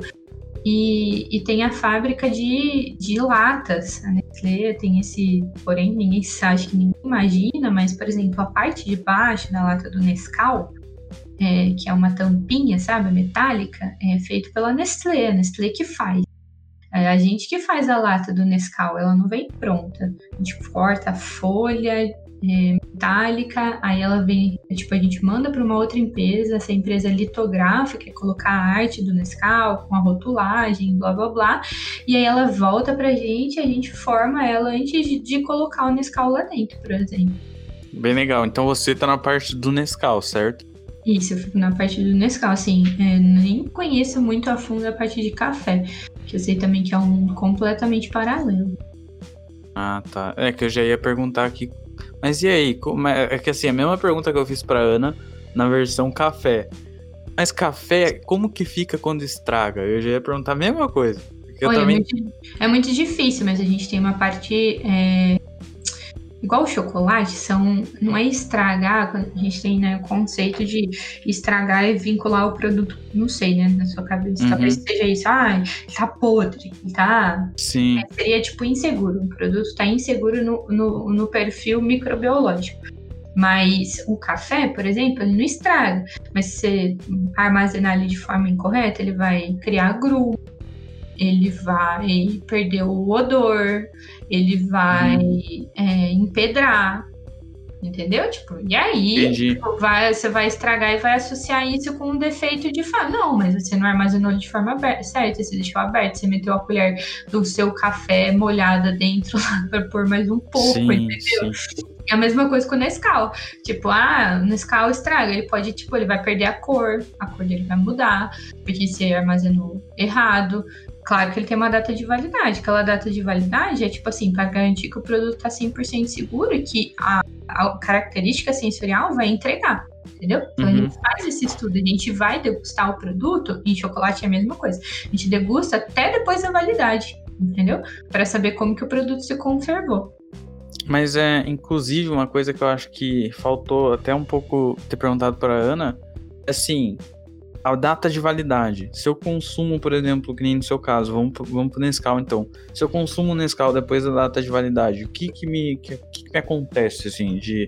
E, e tem a fábrica de, de latas. A Nestlé tem esse, porém, ninguém acha que ninguém imagina, mas, por exemplo, a parte de baixo da lata do Nescau, é, que é uma tampinha, sabe, metálica, é feito pela Nestlé, a Nestlé que faz. É a gente que faz a lata do Nescau, ela não vem pronta. A gente corta a folha, é, metálica, aí ela vem, tipo, a gente manda para uma outra empresa, essa empresa litografa, que é colocar a arte do Nescau com a rotulagem, blá blá blá, e aí ela volta pra gente, a gente forma ela antes de, de colocar o Nescau lá dentro, por exemplo. Bem legal. Então você tá na parte do Nescau, certo? Isso, eu fico na parte do Nescau, assim, é, nem conheço muito a fundo a parte de café, que eu sei também que é um mundo completamente paralelo. Ah, tá. É que eu já ia perguntar aqui. Mas e aí? Como é... é que assim, a mesma pergunta que eu fiz pra Ana na versão café. Mas café, como que fica quando estraga? Eu já ia perguntar a mesma coisa. Olha, também... é, muito, é, muito, difícil, mas a gente tem uma parte é, igual o chocolate, são, não é estragar, a gente tem né, o conceito de estragar e vincular o produto, não sei, né, na sua cabeça. Uhum. Talvez seja isso, ah, tá podre, tá. Sim. É, seria tipo inseguro, o produto tá inseguro no, no, no perfil microbiológico. Mas o café, por exemplo, ele não estraga. Mas se você armazenar ele de forma incorreta, ele vai criar grumo, ele vai perder o odor, ele vai uhum. é, empedrar, entendeu? Tipo, e aí tipo, vai, você vai estragar e vai associar isso com um defeito de fato. Não, mas você não armazenou de forma aberta, certo? Você deixou aberto, você meteu a colher do seu café molhada dentro [laughs] lá para pôr mais um pouco, sim, entendeu? Sim. É a mesma coisa com o Nescau. Tipo, ah, o Nescau estraga. Ele pode, tipo, ele vai perder a cor, a cor dele vai mudar, porque você armazenou errado. Claro que ele tem uma data de validade. Aquela data de validade é tipo assim, para garantir que o produto está 100% seguro e que a, a, característica sensorial vai entregar. Entendeu? Então uhum. a gente faz esse estudo, a gente vai degustar o produto, em chocolate é a mesma coisa. A gente degusta até depois da validade, entendeu? Para saber como que o produto se conservou. Mas é, inclusive, uma coisa que eu acho que faltou até um pouco ter perguntado para Ana, assim, a data de validade. Se eu consumo, por exemplo, que nem no seu caso, vamos, vamos pro Nescau então. Se eu consumo o Nescau depois da data de validade, o que que me, que, que, que me acontece, assim, de,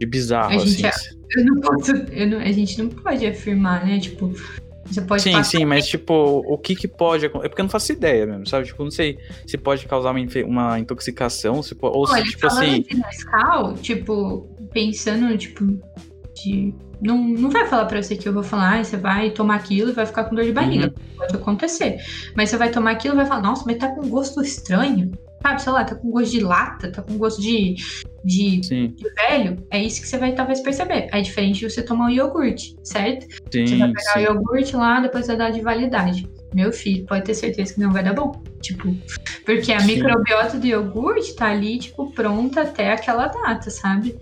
de bizarro, a assim? Gente, eu não posso, eu não, a gente não pode afirmar, né? Tipo, você pode sim, sim, mas tipo, o que que pode acontecer? É porque eu não faço ideia mesmo, sabe? Tipo, não sei se pode causar uma, uma intoxicação, se pode, ou Olha, se, tipo assim... Nescau, tipo, pensando, tipo, de não, não vai falar para você que eu vou falar, ah, você vai tomar aquilo e vai ficar com dor de barriga. Uhum. Pode acontecer. Mas você vai tomar aquilo e vai falar, nossa, mas tá com gosto estranho. Sabe, sei lá, tá com gosto de lata, tá com gosto de, de, de, velho. É isso que você vai talvez perceber. É diferente de você tomar um iogurte, certo? Sim, você vai pegar sim. o iogurte lá, depois vai dar de validade. Meu filho, pode ter certeza que não vai dar bom. Tipo, porque a sim. microbiota do iogurte tá ali, tipo, pronta até aquela data, sabe?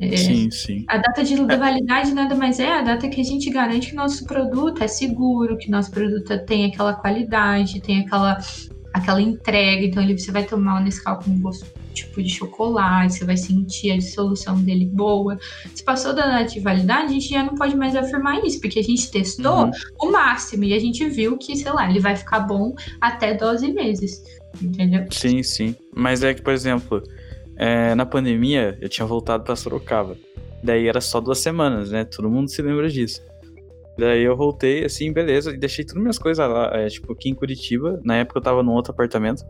É, sim, sim. A data de validade nada mais é a data que a gente garante que nosso produto é seguro, que nosso produto tem aquela qualidade, tem aquela, aquela entrega. Então ele, você vai tomar o Nescau com gosto tipo de chocolate, você vai sentir a dissolução dele boa. Se passou da data de validade, a gente já não pode mais afirmar isso, porque a gente testou uhum. o máximo e a gente viu que, sei lá, ele vai ficar bom até 12 meses. Entendeu? Sim, sim. Mas é que, por exemplo, é, na pandemia, eu tinha voltado para Sorocaba. Daí era só duas semanas, né? Todo mundo se lembra disso. Daí eu voltei, assim, beleza, e deixei todas minhas coisas lá, é, tipo, aqui em Curitiba. Na época eu tava num outro apartamento.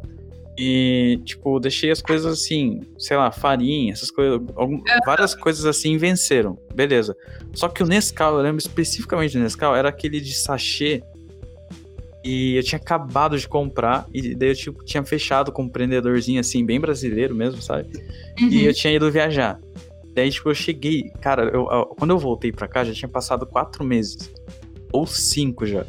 E, tipo, deixei as coisas assim, sei lá, farinha, essas coisas, algum, várias coisas assim venceram, beleza. Só que o Nescau, eu lembro especificamente do Nescau, era aquele de sachê e eu tinha acabado de comprar, e daí eu tipo, tinha fechado com um empreendedorzinho assim, bem brasileiro mesmo, sabe? Uhum. E eu tinha ido viajar. Daí, tipo, eu cheguei. Cara, eu, eu, quando eu voltei pra cá, já tinha passado quatro meses. Ou cinco já.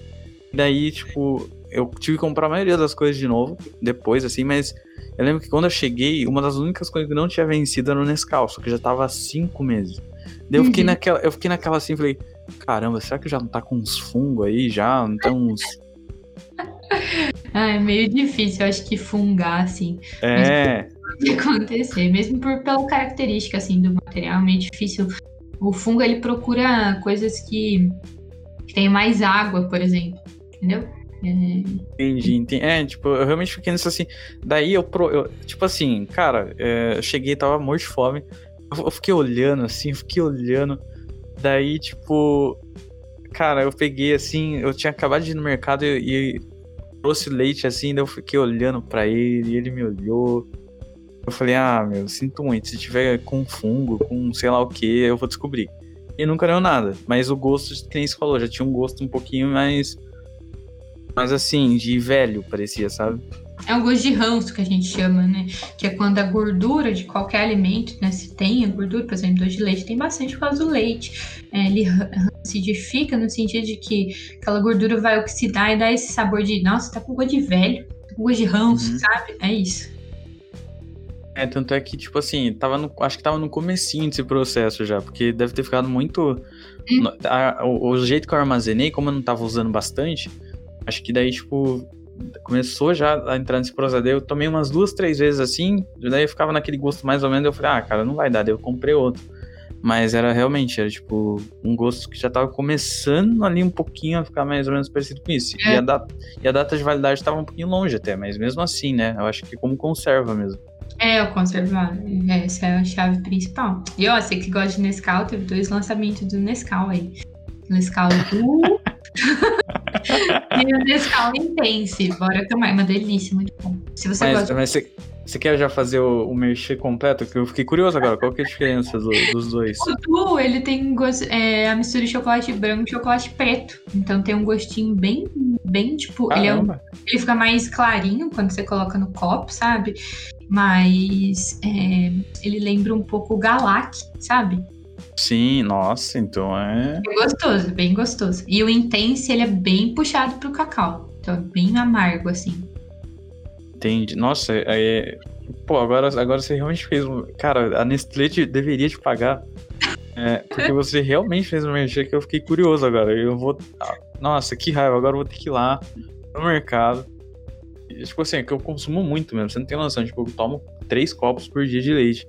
Daí, tipo, eu tive que comprar a maioria das coisas de novo, depois, assim, mas eu lembro que quando eu cheguei, uma das únicas coisas que não tinha vencido era o Nescau, só que já tava há cinco meses. Daí eu fiquei uhum. naquela, eu fiquei naquela assim, falei, caramba, será que já não tá com uns fungos aí já? Não tem uns ah, é meio difícil, eu acho que fungar, assim. É. Pode acontecer, mesmo por, pela característica, assim, do material, é meio difícil. O fungo, ele procura coisas que, que tem mais água, por exemplo, entendeu? É... Entendi, entendi. É, tipo, eu realmente fiquei nisso assim. Daí eu, pro, eu tipo assim, cara, é, eu cheguei, tava morto de fome. Eu, eu fiquei olhando, assim, eu fiquei olhando. Daí, tipo, cara, eu peguei assim, eu tinha acabado de ir no mercado e, e trouxe leite assim, daí eu fiquei olhando para ele, e ele me olhou. Eu falei, ah, meu, sinto muito. Se tiver com fungo, com sei lá o que, eu vou descobrir. E nunca deu nada. Mas o gosto, que nem você falou, já tinha um gosto um pouquinho mais. Mais assim, de velho, parecia, sabe? É o gosto de ranço que a gente chama, né? Que é quando a gordura de qualquer alimento, né? Se tem a gordura, por exemplo, doce de leite, tem bastante por causa do leite. É, ele acidifica no sentido de que aquela gordura vai oxidar e dar esse sabor de, nossa, tá com gosto de velho, tá com gosto de ranço, uhum. sabe? É isso. É, tanto é que, tipo assim, tava no, acho que tava no comecinho desse processo já, porque deve ter ficado muito. Hum. A, o, o, jeito que eu armazenei, como eu não tava usando bastante, acho que daí, tipo, começou já a entrar nesse processo. Daí eu tomei umas duas, três vezes assim, daí eu ficava naquele gosto mais ou menos, eu falei, ah, cara, não vai dar, daí eu comprei outro. Mas era realmente, era tipo, um gosto que já tava começando ali um pouquinho a ficar mais ou menos parecido com isso. É. E, a data, e a data de validade tava um pouquinho longe até, mas mesmo assim, né? Eu acho que como conserva mesmo. É, o conservar. Essa é a chave principal. E ó, você que gosta de Nescau, teve dois lançamentos do Nescau aí. Nescau do. e o [laughs] Nescau Intense. Bora tomar. É uma delícia, muito bom. Se você mas, gosta. Mas você, você quer já fazer o, o completo? Que eu fiquei curioso agora. Qual que é a diferença do, dos dois? O Du, ele tem gosto, é, a mistura de chocolate branco e chocolate preto. Então tem um gostinho bem, bem tipo. Ele, é um, ele fica mais clarinho quando você coloca no copo, sabe? mas é, ele lembra um pouco o Galac, sabe? Sim, nossa, então é. É gostoso, bem gostoso. E o Intense, ele é bem puxado pro cacau. Então é bem amargo, assim. Entendi. Nossa, é. é pô, agora, agora você realmente fez um. Cara, a Nestlé te, deveria te pagar. É, porque você realmente fez um merchan que eu fiquei curioso agora. Eu vou. Ah, nossa, que raiva, agora eu vou ter que ir lá no mercado tipo assim, é que eu consumo muito mesmo, você não tem noção, tipo, eu tomo três copos por dia de leite.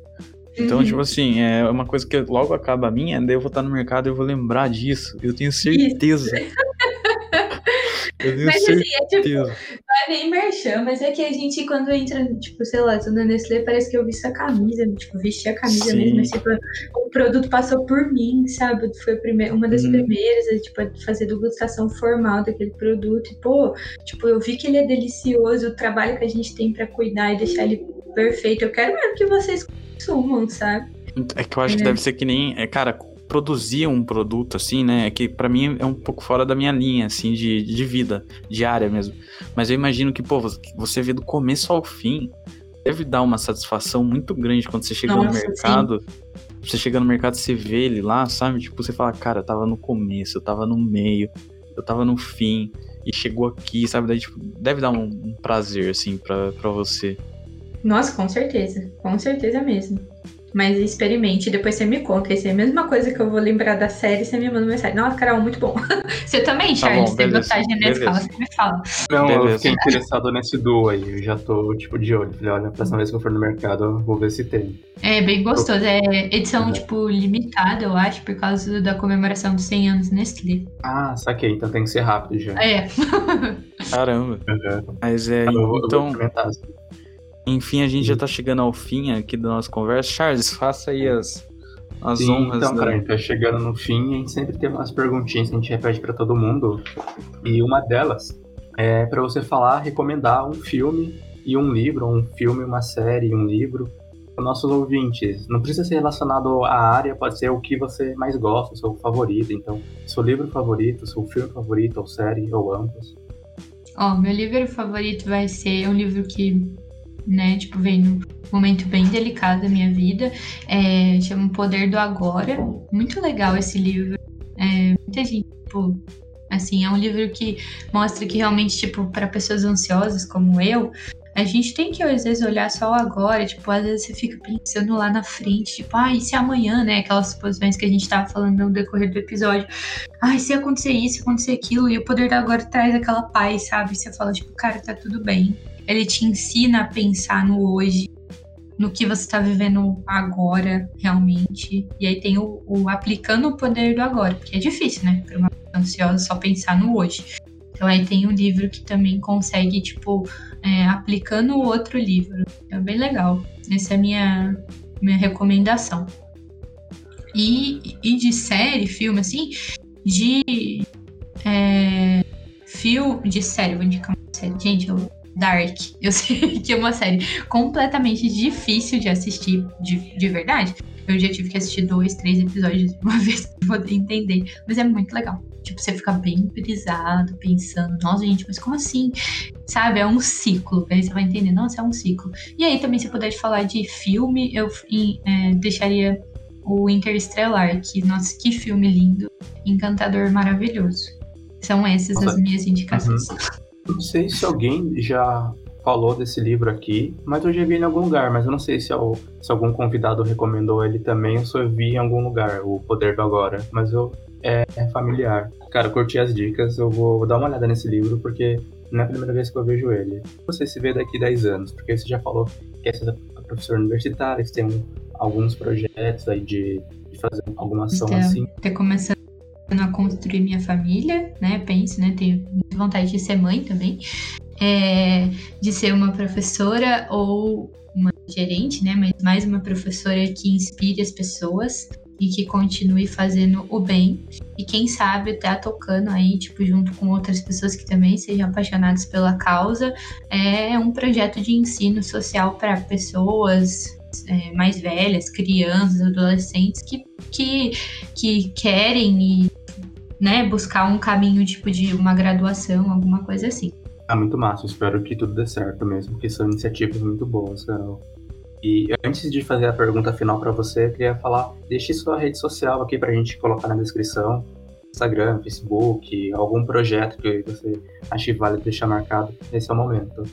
Então, uhum. tipo assim, é uma coisa que logo acaba a minha, daí eu vou estar no mercado e eu vou lembrar disso. Eu tenho certeza. [laughs] Eu tenho mas certeza. assim, é tipo, não é nem merchan, mas é que a gente, quando entra, tipo, sei lá, tô na Nestlé, parece que eu visto a camisa, tipo, vesti a camisa Sim. mesmo, mas tipo, o produto passou por mim, sabe? Foi primeira, uma das hum. primeiras, é, tipo, fazer degustação formal daquele produto. E, pô, tipo, eu vi que ele é delicioso, o trabalho que a gente tem pra cuidar e deixar ele perfeito. Eu quero mesmo que vocês sabe? É que eu acho é. que deve ser que nem. É, cara, produzir um produto assim, né? É que para mim é um pouco fora da minha linha, assim, de, de vida, diária mesmo. Mas eu imagino que, pô, você vê do começo ao fim, deve dar uma satisfação muito grande quando você chega Nossa, no mercado. Sim. Você chega no mercado, você vê ele lá, sabe? Tipo, você fala, cara, eu tava no começo, eu tava no meio, eu tava no fim, e chegou aqui, sabe? Daí, tipo, deve dar um, um prazer, assim, pra, pra você. Nossa, com certeza. Com certeza mesmo. Mas experimente, depois você me conta. Isso é a mesma coisa que eu vou lembrar da série, você me manda mensagem. Nossa, Carol, muito bom. [laughs] você também, Charles, tá bom, tem vantagem nessa escala, você me fala. Não, beleza. eu fiquei interessado nesse duo aí. Eu já tô, tipo, de olho. Falei, olha, a próxima vez que eu for no mercado, eu vou ver se tem. É, bem gostoso. É edição, tipo, limitada, eu acho, por causa da comemoração dos 100 anos Nestlé. Ah, saquei. Então tem que ser rápido já. É. [laughs] Caramba. Uhum. Mas é, ah, eu vou, então... Eu vou assim. Enfim, a gente já tá chegando ao fim aqui da nossa conversa. Charles, faça aí as, as Sim, honras. Então, da... cara, a gente tá chegando no fim e a gente sempre tem umas perguntinhas que a gente repete para todo mundo. E uma delas é para você falar, recomendar um filme e um livro, um filme, uma série, um livro para nossos ouvintes. Não precisa ser relacionado à área, pode ser o que você mais gosta, o seu favorito. Então, seu livro favorito, seu filme favorito, ou série, ou ambos. Ó, oh, meu livro favorito vai ser um livro que né? Tipo, vem num momento bem delicado da minha vida. É, chama O Poder do Agora. Muito legal esse livro. É, muita gente, tipo, assim, é um livro que mostra que realmente, tipo, para pessoas ansiosas como eu, a gente tem que, às vezes, olhar só agora, tipo, às vezes você fica pensando lá na frente, tipo, e se amanhã, né? Aquelas suposições que a gente tava falando no decorrer do episódio. Ah, e se acontecer isso, acontecer aquilo, e o poder do agora traz aquela paz, sabe? Você fala, tipo, cara, tá tudo bem ele te ensina a pensar no hoje, no que você está vivendo agora, realmente. E aí tem o, o, aplicando o poder do agora, porque é difícil, né? Para uma pessoa ansiosa só pensar no hoje. Então aí tem um livro que também consegue, tipo, é, aplicando o outro livro. É bem legal. Essa é a minha, minha recomendação. E, e de série, filme, assim, de. É, filme. De série, vou indicar uma série. Gente, eu Dark. Eu [laughs] sei que é uma série completamente difícil de assistir de, de verdade. Eu já tive que assistir dois, três episódios de uma [laughs] vez pra poder entender. Mas é muito legal. Tipo, você fica bem brisado, pensando, nossa, gente, mas como assim? Sabe? É um ciclo. Aí você vai entender, nossa, é um ciclo. E aí também, se puder falar de filme, eu é, deixaria o Interstellar, que, nossa, que filme lindo, encantador, maravilhoso. São essas nossa. as minhas indicações. Uhum. Não sei se alguém já falou desse livro aqui, mas eu já vi em algum lugar, mas eu não sei se, se algum convidado recomendou ele também ou se eu vi em algum lugar, O Poder do Agora, mas eu, é, é familiar. Cara, curti as dicas, eu vou, vou, dar uma olhada nesse livro, porque não é a primeira vez que eu vejo ele. Você se vê daqui 10 anos, porque você já falou que é professora universitária, que tem alguns projetos aí de, de fazer alguma ação então, assim. Ter começando a construir minha família, né? Penso, né? Tenho vontade de ser mãe também é, de ser uma professora ou uma gerente, né? Mas mais uma professora que inspire as pessoas e que continue fazendo o bem. E quem sabe tá tocando aí, tipo, junto com outras pessoas que também sejam apaixonadas pela causa, é um projeto de ensino social para pessoas é, mais velhas, crianças, adolescentes que, que, que querem e, né, buscar um caminho tipo de uma graduação, alguma coisa assim. Ah, muito massa. Espero que tudo dê certo mesmo, porque são iniciativas muito boas, Carol. E antes de fazer a pergunta final para você, eu queria falar, deixe sua rede social aqui para a gente colocar na descrição. Instagram, Facebook, algum projeto que você ache válido deixar marcado. Esse é o momento.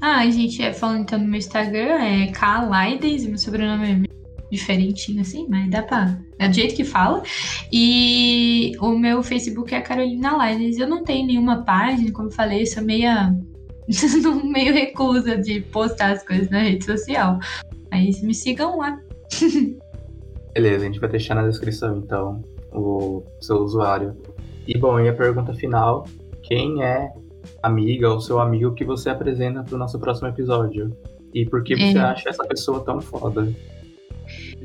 Ah, gente, é, falando então no meu Instagram, é K meu sobrenome é diferentinho assim, mas dá pra. É do jeito que fala. E o meu Facebook é Carolina Lides. Eu não tenho nenhuma página, como eu falei, sou meia. [laughs] meio recusa de postar as coisas na rede social. Mas me sigam lá. Beleza, a gente vai deixar na descrição então o seu usuário. E bom, e a pergunta final: quem é amiga ou seu amigo que você apresenta para o nosso próximo episódio? E por que você é. acha essa pessoa tão foda?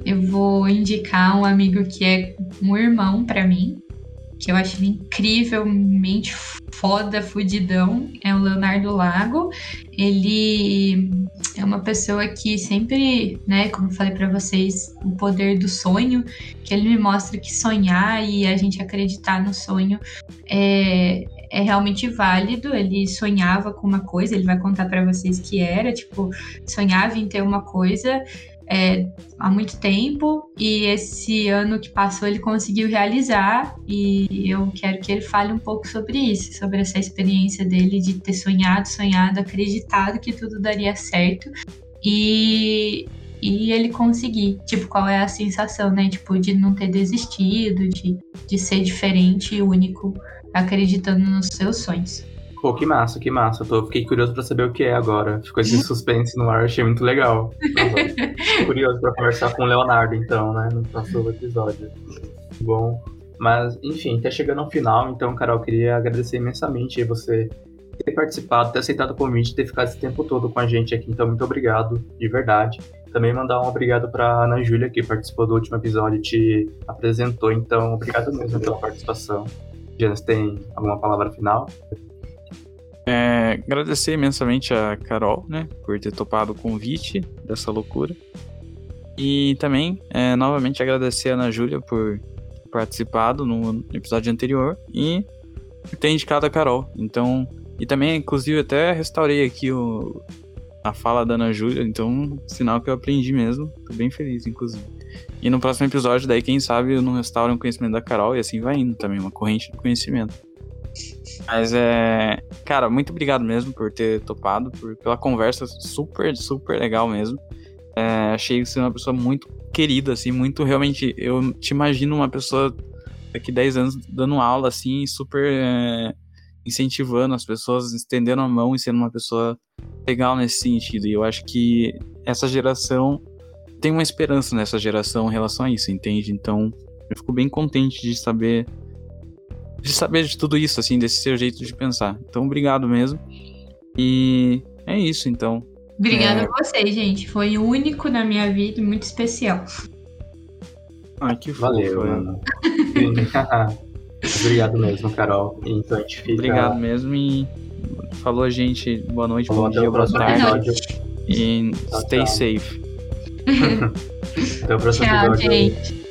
Eu vou indicar um amigo que é um irmão para mim, que eu acho ele incrivelmente foda, fudidão, é o Leonardo Lago. Ele é uma pessoa que sempre, né, como eu falei para vocês, o poder do sonho, que ele me mostra que sonhar e a gente acreditar no sonho é, é realmente válido. Ele sonhava com uma coisa, ele vai contar para vocês que era, tipo, sonhava em ter uma coisa é, há muito tempo e esse ano que passou ele conseguiu realizar e eu quero que ele fale um pouco sobre isso, sobre essa experiência dele de ter sonhado, sonhado, acreditado que tudo daria certo e, e ele conseguir. Tipo, qual é a sensação, né? Tipo, de não ter desistido, de, de ser diferente e único, acreditando nos seus sonhos. Pô, que massa, que massa. Eu tô, fiquei curioso pra saber o que é agora. Ficou esse [laughs] suspense no ar, achei muito legal. [laughs] Curioso pra conversar com o Leonardo, então, né, no próximo episódio. Bom, mas, enfim, tá chegando ao final, então, Carol, queria agradecer imensamente você ter participado, ter aceitado o convite, ter ficado esse tempo todo com a gente aqui. Então, muito obrigado, de verdade. Também mandar um obrigado para Ana Júlia, que participou do último episódio e te apresentou. Então, obrigado mesmo pela participação. Janes, tem alguma palavra final? É, agradecer imensamente a Carol, né, por ter topado o convite dessa loucura. E também, é, novamente, agradecer a Ana Júlia por ter participado no episódio anterior e ter indicado a Carol. Então, e também, inclusive, até restaurei aqui o, a fala da Ana Júlia, então, sinal que eu aprendi mesmo. Tô bem feliz, inclusive. E no próximo episódio, daí, quem sabe, eu não restauro um conhecimento da Carol e assim vai indo também, uma corrente de conhecimento. Mas é. Cara, muito obrigado mesmo por ter topado, por, pela conversa super, super legal mesmo. É, achei você uma pessoa muito querida, assim, muito realmente. Eu te imagino uma pessoa daqui 10 anos dando aula, assim, super é, incentivando as pessoas, estendendo a mão e sendo uma pessoa legal nesse sentido. E eu acho que essa geração tem uma esperança nessa geração em relação a isso, entende? Então, eu fico bem contente de saber de saber de tudo isso, assim, desse seu jeito de pensar. Então, obrigado mesmo. E é isso, então. Obrigada é... a vocês, gente. Foi único na minha vida e muito especial. Ai, que Valeu, mano. [laughs] Obrigado mesmo, Carol. Então a gente fica... Obrigado mesmo e Falou, gente. Boa noite, bom até dia, boa tarde. episódio. E Tchau, stay tchau. safe. [laughs] Até o próximo Tchau, episódio. gente.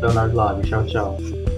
Leonardo Lage. Tchau, tchau.